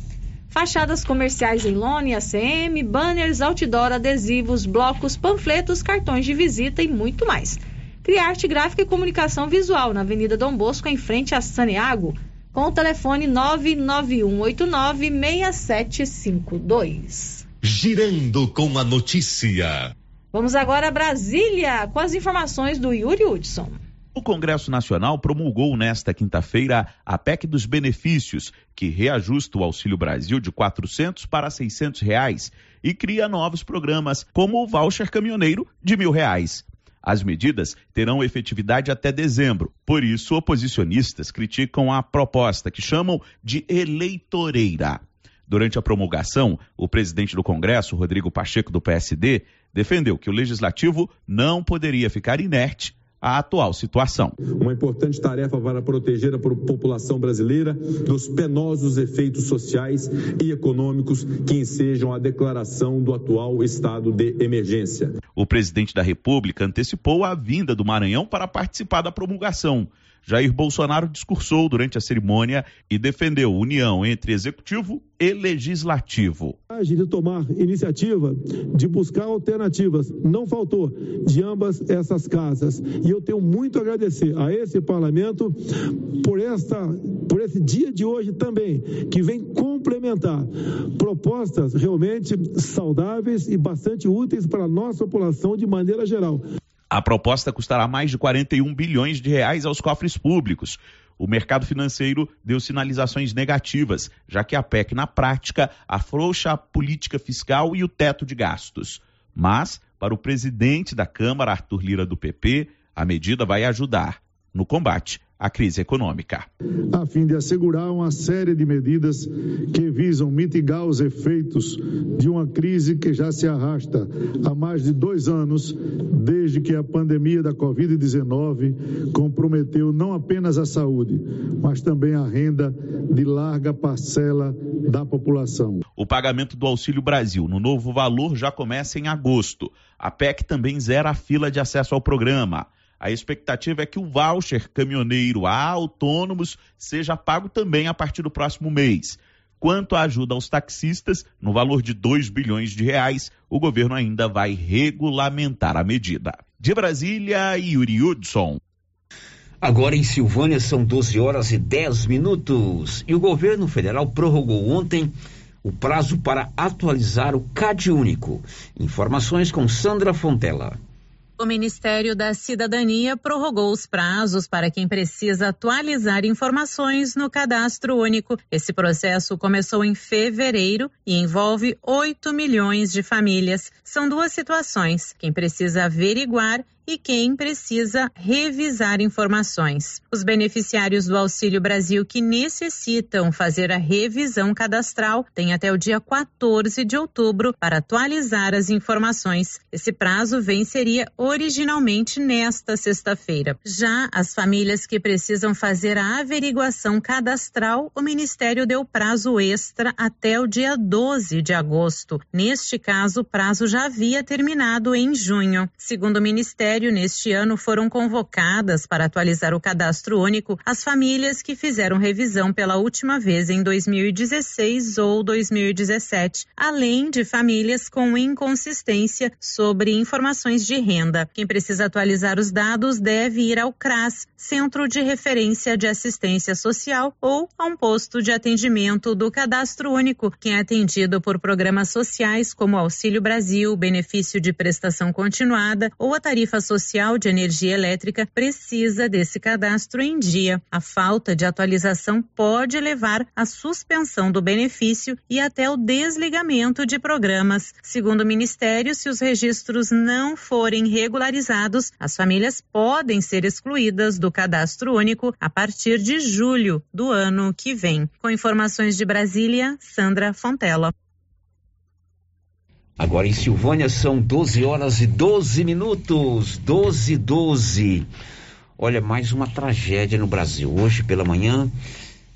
Fachadas comerciais em lone, ACM, banners, outdoor, adesivos, blocos, panfletos, cartões de visita e muito mais. Criarte Gráfica e Comunicação Visual, na Avenida Dom Bosco, em frente a Saneago, com o telefone 991896752. Girando com a notícia. Vamos agora a Brasília com as informações do Yuri Hudson. O Congresso Nacional promulgou nesta quinta-feira a PEC dos benefícios, que reajusta o Auxílio Brasil de 400 para 600 reais e cria novos programas, como o voucher caminhoneiro de mil reais. As medidas terão efetividade até dezembro. Por isso, oposicionistas criticam a proposta que chamam de eleitoreira. Durante a promulgação, o presidente do Congresso, Rodrigo Pacheco, do PSD, defendeu que o legislativo não poderia ficar inerte à atual situação. Uma importante tarefa para proteger a população brasileira dos penosos efeitos sociais e econômicos que ensejam a declaração do atual estado de emergência. O presidente da República antecipou a vinda do Maranhão para participar da promulgação. Jair Bolsonaro discursou durante a cerimônia e defendeu união entre executivo e legislativo. De tomar iniciativa de buscar alternativas não faltou de ambas essas casas e eu tenho muito a agradecer a esse parlamento por esta por esse dia de hoje também que vem complementar propostas realmente saudáveis e bastante úteis para a nossa população de maneira geral. A proposta custará mais de 41 bilhões de reais aos cofres públicos. O mercado financeiro deu sinalizações negativas, já que a PEC, na prática, afrouxa a política fiscal e o teto de gastos. Mas, para o presidente da Câmara, Arthur Lira do PP, a medida vai ajudar no combate à crise econômica. A fim de assegurar uma série de medidas que visam mitigar os efeitos de uma crise que já se arrasta há mais de dois anos, desde que a pandemia da Covid-19 comprometeu não apenas a saúde, mas também a renda de larga parcela da população. O pagamento do Auxílio Brasil no novo valor já começa em agosto. A PEC também zera a fila de acesso ao programa. A expectativa é que o voucher caminhoneiro a autônomos seja pago também a partir do próximo mês. Quanto à ajuda aos taxistas, no valor de 2 bilhões de reais, o governo ainda vai regulamentar a medida. De Brasília, Yuri Hudson. Agora em Silvânia são 12 horas e 10 minutos e o governo federal prorrogou ontem o prazo para atualizar o CAD único. Informações com Sandra Fontela. O Ministério da Cidadania prorrogou os prazos para quem precisa atualizar informações no cadastro único. Esse processo começou em fevereiro e envolve 8 milhões de famílias. São duas situações: quem precisa averiguar e quem precisa revisar informações. Os beneficiários do Auxílio Brasil que necessitam fazer a revisão cadastral têm até o dia 14 de outubro para atualizar as informações. Esse prazo venceria originalmente nesta sexta-feira. Já as famílias que precisam fazer a averiguação cadastral, o Ministério deu prazo extra até o dia 12 de agosto. Neste caso, o prazo já havia terminado em junho. Segundo o Ministério, Ministério, neste ano foram convocadas para atualizar o cadastro único as famílias que fizeram revisão pela última vez em 2016 ou 2017, além de famílias com inconsistência sobre informações de renda. Quem precisa atualizar os dados deve ir ao CRAS, Centro de Referência de Assistência Social, ou a um posto de atendimento do Cadastro Único. Quem é atendido por programas sociais como Auxílio Brasil, benefício de prestação continuada ou a tarifa Social de Energia Elétrica precisa desse cadastro em dia. A falta de atualização pode levar à suspensão do benefício e até o desligamento de programas. Segundo o Ministério, se os registros não forem regularizados, as famílias podem ser excluídas do cadastro único a partir de julho do ano que vem. Com informações de Brasília, Sandra Fontela. Agora em Silvânia são 12 horas e 12 minutos. 12 e 12. Olha, mais uma tragédia no Brasil. Hoje pela manhã,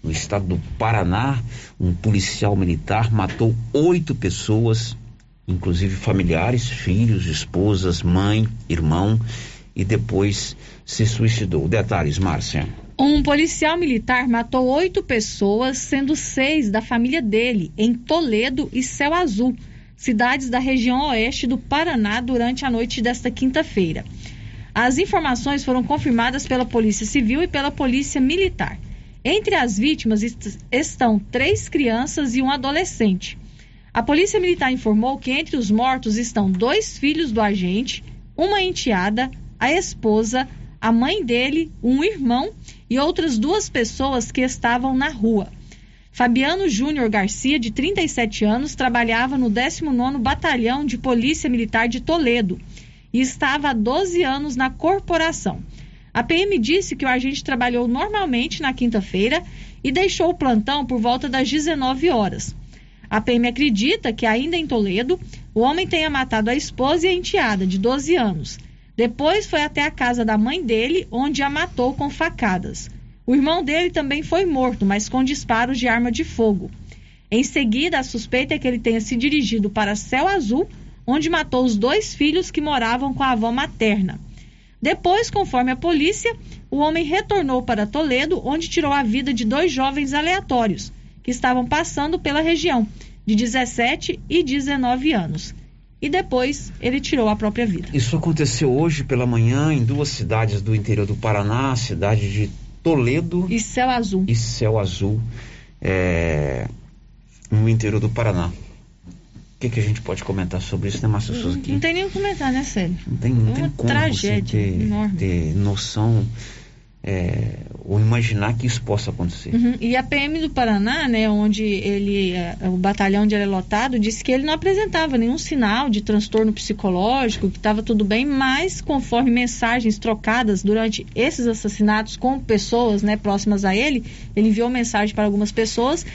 no estado do Paraná, um policial militar matou oito pessoas, inclusive familiares, filhos, esposas, mãe, irmão, e depois se suicidou. Detalhes, Márcia. Um policial militar matou oito pessoas, sendo seis da família dele, em Toledo e Céu Azul cidades da região oeste do Paraná durante a noite desta quinta-feira. As informações foram confirmadas pela Polícia Civil e pela Polícia Militar. Entre as vítimas est estão três crianças e um adolescente. A Polícia Militar informou que entre os mortos estão dois filhos do agente, uma enteada, a esposa, a mãe dele, um irmão e outras duas pessoas que estavam na rua. Fabiano Júnior Garcia, de 37 anos, trabalhava no 19º Batalhão de Polícia Militar de Toledo e estava há 12 anos na corporação. A PM disse que o agente trabalhou normalmente na quinta-feira e deixou o plantão por volta das 19 horas. A PM acredita que, ainda em Toledo, o homem tenha matado a esposa e a enteada, de 12 anos. Depois foi até a casa da mãe dele, onde a matou com facadas. O irmão dele também foi morto, mas com disparos de arma de fogo. Em seguida, a suspeita é que ele tenha se dirigido para Céu Azul, onde matou os dois filhos que moravam com a avó materna. Depois, conforme a polícia, o homem retornou para Toledo, onde tirou a vida de dois jovens aleatórios que estavam passando pela região, de 17 e 19 anos. E depois ele tirou a própria vida. Isso aconteceu hoje pela manhã em duas cidades do interior do Paraná, a cidade de Toledo e Céu Azul. E Céu Azul, é, no interior do Paraná. O que, que a gente pode comentar sobre isso, né, Márcio Souza? Não tem nem o comentar, né, Célio? Não tem, não é tem como tragédia ter, enorme. ter noção é, ou imaginar que isso possa acontecer. Uhum. E a PM do Paraná, né, onde ele, eh, o batalhão onde ele é lotado, disse que ele não apresentava nenhum sinal de transtorno psicológico, que estava tudo bem, mas conforme mensagens trocadas durante esses assassinatos com pessoas, né, próximas a ele, ele enviou mensagem para algumas pessoas.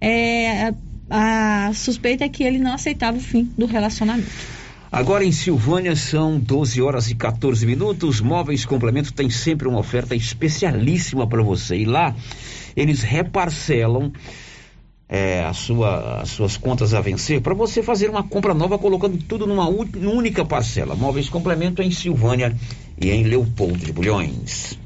É, a, a suspeita é que ele não aceitava o fim do relacionamento. Agora em Silvânia são 12 horas e 14 minutos. Móveis Complemento tem sempre uma oferta especialíssima para você. E lá eles reparcelam é, a sua, as suas contas a vencer para você fazer uma compra nova colocando tudo numa única parcela. Móveis Complemento em Silvânia e em Leopoldo de Bulhões.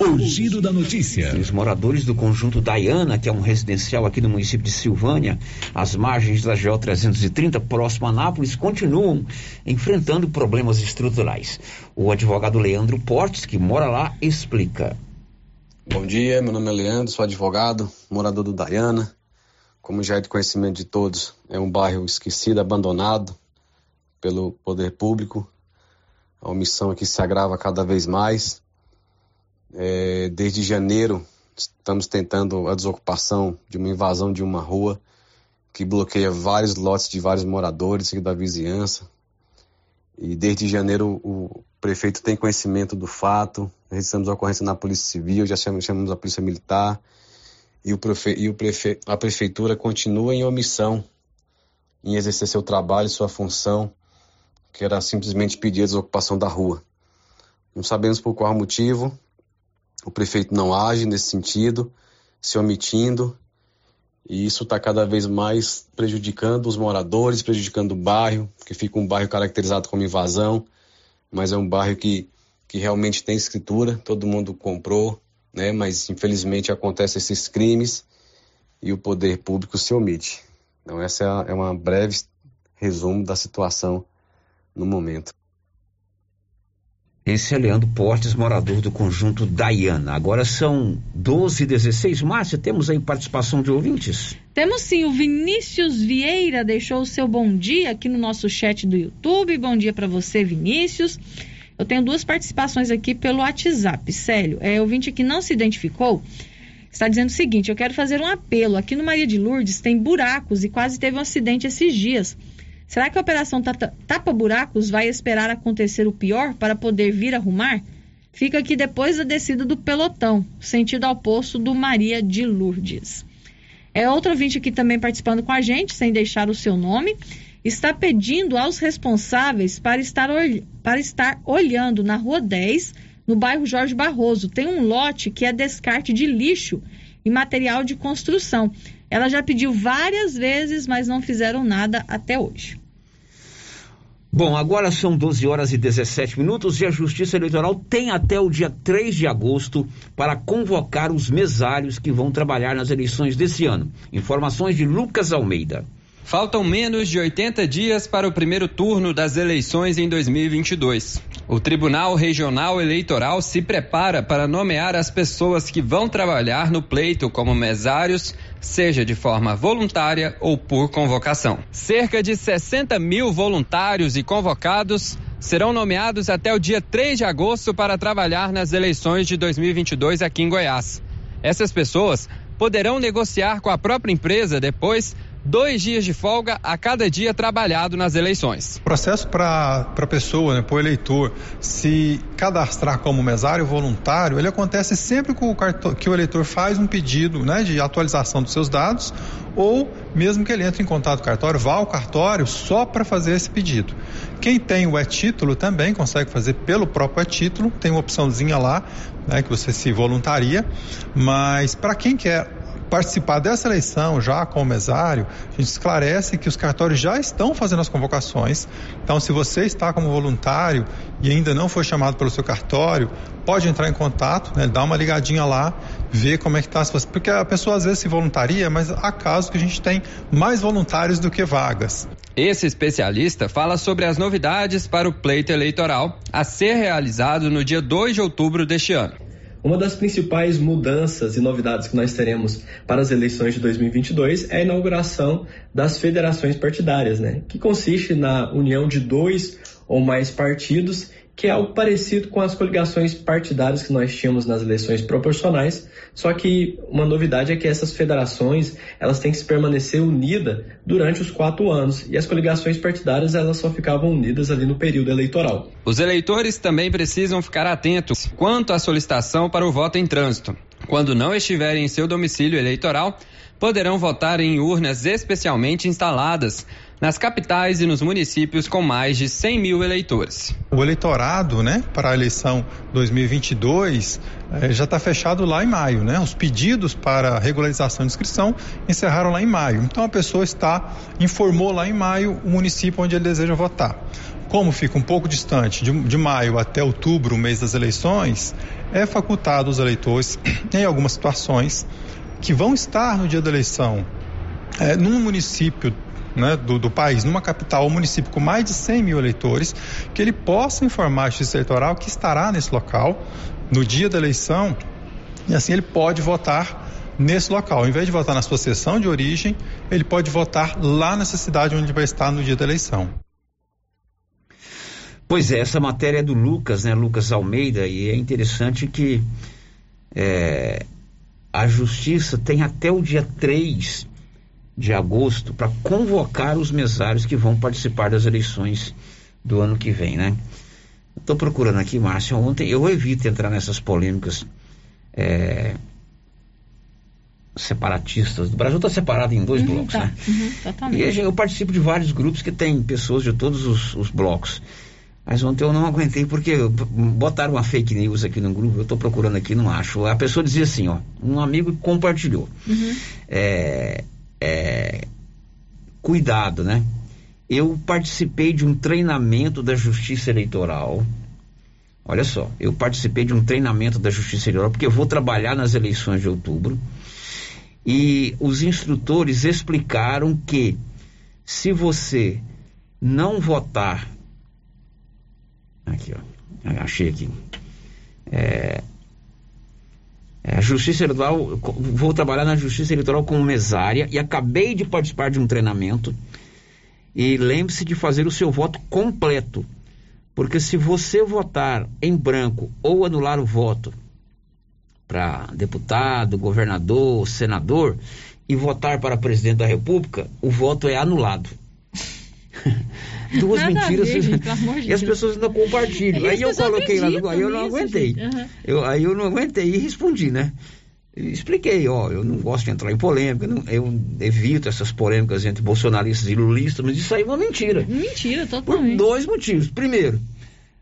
O giro da notícia. Os moradores do conjunto Dayana, que é um residencial aqui no município de Silvânia, às margens da GO 330, próximo a Nápoles, continuam enfrentando problemas estruturais. O advogado Leandro Portes, que mora lá, explica. Bom dia, meu nome é Leandro, sou advogado, morador do Dayana. Como já é de conhecimento de todos, é um bairro esquecido, abandonado pelo poder público. A omissão aqui se agrava cada vez mais. É, desde janeiro, estamos tentando a desocupação de uma invasão de uma rua que bloqueia vários lotes de vários moradores da vizinhança. E desde janeiro o prefeito tem conhecimento do fato, registramos a ocorrência na Polícia Civil, já chamamos, a Polícia Militar, e, o prefe, e o prefe, a prefeitura continua em omissão em exercer seu trabalho, sua função, que era simplesmente pedir a desocupação da rua. Não sabemos por qual motivo, o prefeito não age nesse sentido, se omitindo, e isso está cada vez mais prejudicando os moradores, prejudicando o bairro, que fica um bairro caracterizado como invasão, mas é um bairro que, que realmente tem escritura, todo mundo comprou, né? mas infelizmente acontecem esses crimes e o poder público se omite. Então, essa é uma breve resumo da situação no momento. Esse é Leandro Portes, morador do conjunto Dayana. Agora são 12 e 16 Márcia, temos aí participação de ouvintes? Temos sim, o Vinícius Vieira deixou o seu bom dia aqui no nosso chat do YouTube. Bom dia para você, Vinícius. Eu tenho duas participações aqui pelo WhatsApp. Célio, é ouvinte que não se identificou. Está dizendo o seguinte: eu quero fazer um apelo. Aqui no Maria de Lourdes tem buracos e quase teve um acidente esses dias. Será que a operação Tapa Buracos vai esperar acontecer o pior para poder vir arrumar? Fica aqui depois da descida do pelotão, sentido ao poço do Maria de Lourdes. É outro ouvinte aqui também participando com a gente, sem deixar o seu nome. Está pedindo aos responsáveis para estar, para estar olhando na Rua 10, no bairro Jorge Barroso. Tem um lote que é descarte de lixo e material de construção. Ela já pediu várias vezes, mas não fizeram nada até hoje. Bom, agora são 12 horas e 17 minutos e a Justiça Eleitoral tem até o dia 3 de agosto para convocar os mesários que vão trabalhar nas eleições desse ano. Informações de Lucas Almeida. Faltam menos de 80 dias para o primeiro turno das eleições em 2022. O Tribunal Regional Eleitoral se prepara para nomear as pessoas que vão trabalhar no pleito como mesários, seja de forma voluntária ou por convocação. Cerca de 60 mil voluntários e convocados serão nomeados até o dia 3 de agosto para trabalhar nas eleições de 2022 aqui em Goiás. Essas pessoas poderão negociar com a própria empresa depois dois dias de folga a cada dia trabalhado nas eleições. O processo para a pessoa, né, para o eleitor, se cadastrar como mesário voluntário, ele acontece sempre que o, cartão, que o eleitor faz um pedido né, de atualização dos seus dados ou mesmo que ele entre em contato com o cartório, vá ao cartório só para fazer esse pedido. Quem tem o e-título também consegue fazer pelo próprio e-título, tem uma opçãozinha lá né, que você se voluntaria, mas para quem quer participar dessa eleição já com o mesário, a gente esclarece que os cartórios já estão fazendo as convocações. Então, se você está como voluntário e ainda não foi chamado pelo seu cartório, pode entrar em contato, né, dar uma ligadinha lá, ver como é que está, porque a pessoa às vezes se voluntaria, mas há casos que a gente tem mais voluntários do que vagas. Esse especialista fala sobre as novidades para o pleito eleitoral a ser realizado no dia 2 de outubro deste ano. Uma das principais mudanças e novidades que nós teremos para as eleições de 2022 é a inauguração das federações partidárias, né? que consiste na união de dois ou mais partidos que é algo parecido com as coligações partidárias que nós tínhamos nas eleições proporcionais, só que uma novidade é que essas federações elas têm que permanecer unidas durante os quatro anos e as coligações partidárias elas só ficavam unidas ali no período eleitoral. Os eleitores também precisam ficar atentos quanto à solicitação para o voto em trânsito. Quando não estiverem em seu domicílio eleitoral, poderão votar em urnas especialmente instaladas nas capitais e nos municípios com mais de 100 mil eleitores. O eleitorado, né, para a eleição 2022 eh, já está fechado lá em maio, né? Os pedidos para regularização de inscrição encerraram lá em maio. Então a pessoa está informou lá em maio o município onde ele deseja votar. Como fica um pouco distante de, de maio até outubro, o mês das eleições, é facultado aos eleitores, em algumas situações, que vão estar no dia da eleição é, num município né, do, do, país, numa capital ou município com mais de 100 mil eleitores, que ele possa informar a Justiça Eleitoral que estará nesse local no dia da eleição e assim ele pode votar nesse local. Ao invés de votar na sua sessão de origem, ele pode votar lá nessa cidade onde vai estar no dia da eleição. Pois é, essa matéria é do Lucas, né, Lucas Almeida, e é interessante que é, a justiça tem até o dia 3 de agosto para convocar os mesários que vão participar das eleições do ano que vem, né? Estou procurando aqui, Márcio. Ontem eu evito entrar nessas polêmicas é, separatistas. O Brasil está separado em dois uhum, blocos, tá. né? Uhum, e eu participo de vários grupos que tem pessoas de todos os, os blocos. Mas ontem eu não aguentei porque botaram uma fake news aqui no grupo, eu estou procurando aqui, não acho. A pessoa dizia assim, ó, um amigo compartilhou. Uhum. É, é, cuidado, né? Eu participei de um treinamento da Justiça Eleitoral. Olha só, eu participei de um treinamento da Justiça Eleitoral porque eu vou trabalhar nas eleições de outubro. E os instrutores explicaram que se você não votar. Aqui, ó. Achei aqui. É, é, Justiça Eleitoral, vou trabalhar na Justiça Eleitoral como mesária e acabei de participar de um treinamento. E lembre-se de fazer o seu voto completo. Porque se você votar em branco ou anular o voto para deputado, governador, senador e votar para presidente da República, o voto é anulado. duas Nada mentiras. Ver, gente, e as pessoas ainda compartilham. aí eu coloquei lá no. Aí eu não aguentei. Uhum. Eu, aí eu não aguentei e respondi, né? expliquei, ó, eu não gosto de entrar em polêmica, não, eu evito essas polêmicas entre bolsonaristas e lulistas, mas isso aí é uma mentira. Mentira, totalmente. Por dois motivos. Primeiro,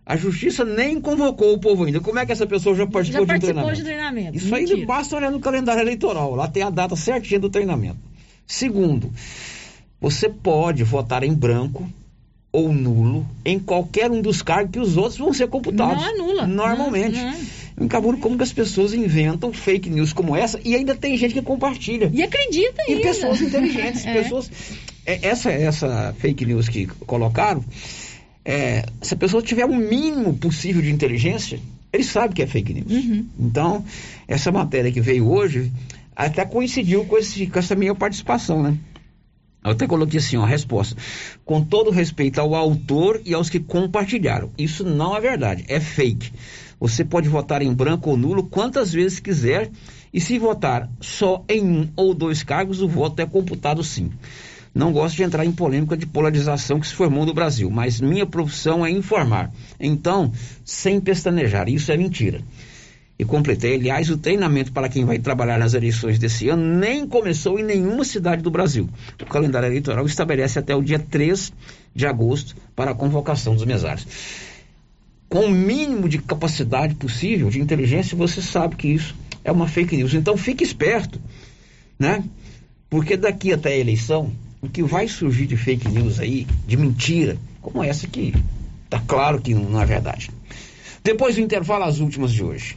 a justiça nem convocou o povo ainda. Como é que essa pessoa já participou, já participou de, um treinamento? de treinamento? Isso Mentira. aí basta olhar no calendário eleitoral. Lá tem a data certinha do treinamento. Segundo, você pode votar em branco ou nulo em qualquer um dos cargos que os outros vão ser computados. Não anula. Normalmente. Não, não. Caburo, como que as pessoas inventam fake news como essa e ainda tem gente que compartilha. E acredita E pessoas inteligentes, é. pessoas... É, essa, essa fake news que colocaram, é, se a pessoa tiver o um mínimo possível de inteligência, ele sabe que é fake news. Uhum. Então, essa matéria que veio hoje até coincidiu com, esse, com essa minha participação, né? Eu até coloquei assim, ó, a resposta. Com todo respeito ao autor e aos que compartilharam. Isso não é verdade, é fake. Você pode votar em branco ou nulo quantas vezes quiser. E se votar só em um ou dois cargos, o voto é computado sim. Não gosto de entrar em polêmica de polarização que se formou no Brasil, mas minha profissão é informar. Então, sem pestanejar, isso é mentira. E completei, aliás, o treinamento para quem vai trabalhar nas eleições desse ano nem começou em nenhuma cidade do Brasil. O calendário eleitoral estabelece até o dia 3 de agosto para a convocação dos mesários. Com o mínimo de capacidade possível, de inteligência, você sabe que isso é uma fake news. Então fique esperto, né? Porque daqui até a eleição, o que vai surgir de fake news aí, de mentira, como essa que tá claro que não é verdade. Depois do intervalo, as últimas de hoje.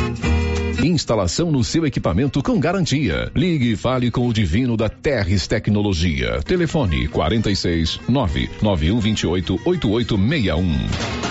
Instalação no seu equipamento com garantia. Ligue e fale com o Divino da Terres Tecnologia. Telefone 46 99128 8861.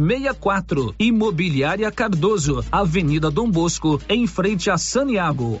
64. Imobiliária Cardoso, Avenida Dom Bosco, em frente a Saniago.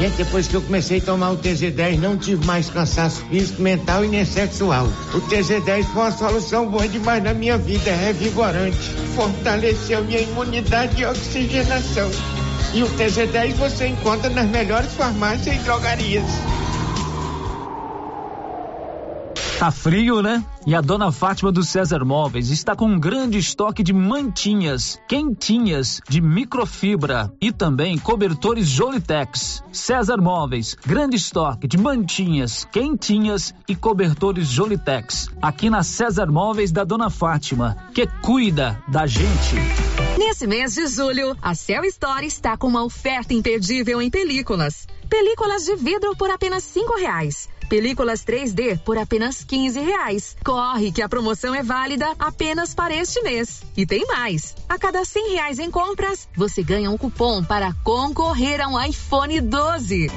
Gente, depois que eu comecei a tomar o TZ10, não tive mais cansaço físico, mental e nem sexual. O TZ10 foi uma solução boa demais na minha vida, é revigorante. Fortaleceu minha imunidade e oxigenação. E o TZ10 você encontra nas melhores farmácias e drogarias. Tá frio, né? E a dona Fátima do César Móveis está com um grande estoque de mantinhas, quentinhas, de microfibra e também cobertores Jolitex. César Móveis, grande estoque de mantinhas, quentinhas e cobertores Jolitex. Aqui na César Móveis da dona Fátima, que cuida da gente. Nesse mês de julho, a Cell Store está com uma oferta imperdível em películas. Películas de vidro por apenas cinco reais. Películas 3D por apenas 15 reais. Corre que a promoção é válida apenas para este mês. E tem mais. A cada 100 reais em compras, você ganha um cupom para concorrer a um iPhone 12.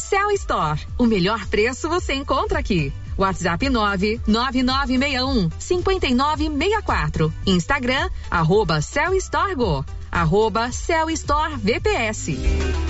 Cell Store. O melhor preço você encontra aqui. WhatsApp 99961 5964. Instagram, arroba Cell Store Go. Arroba Cell Store VPS.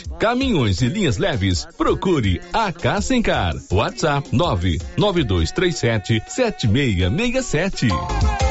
caminhões e linhas leves, procure a Cassencar. WhatsApp 99237 7667.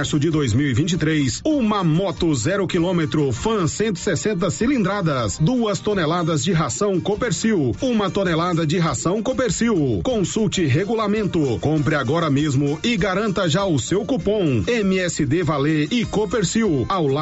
março de 2023, uma moto zero quilômetro Fan 160 cilindradas, duas toneladas de ração Copercil, uma tonelada de ração Copercil. Consulte regulamento, compre agora mesmo e garanta já o seu cupom MSD Valer e Copercil ao lado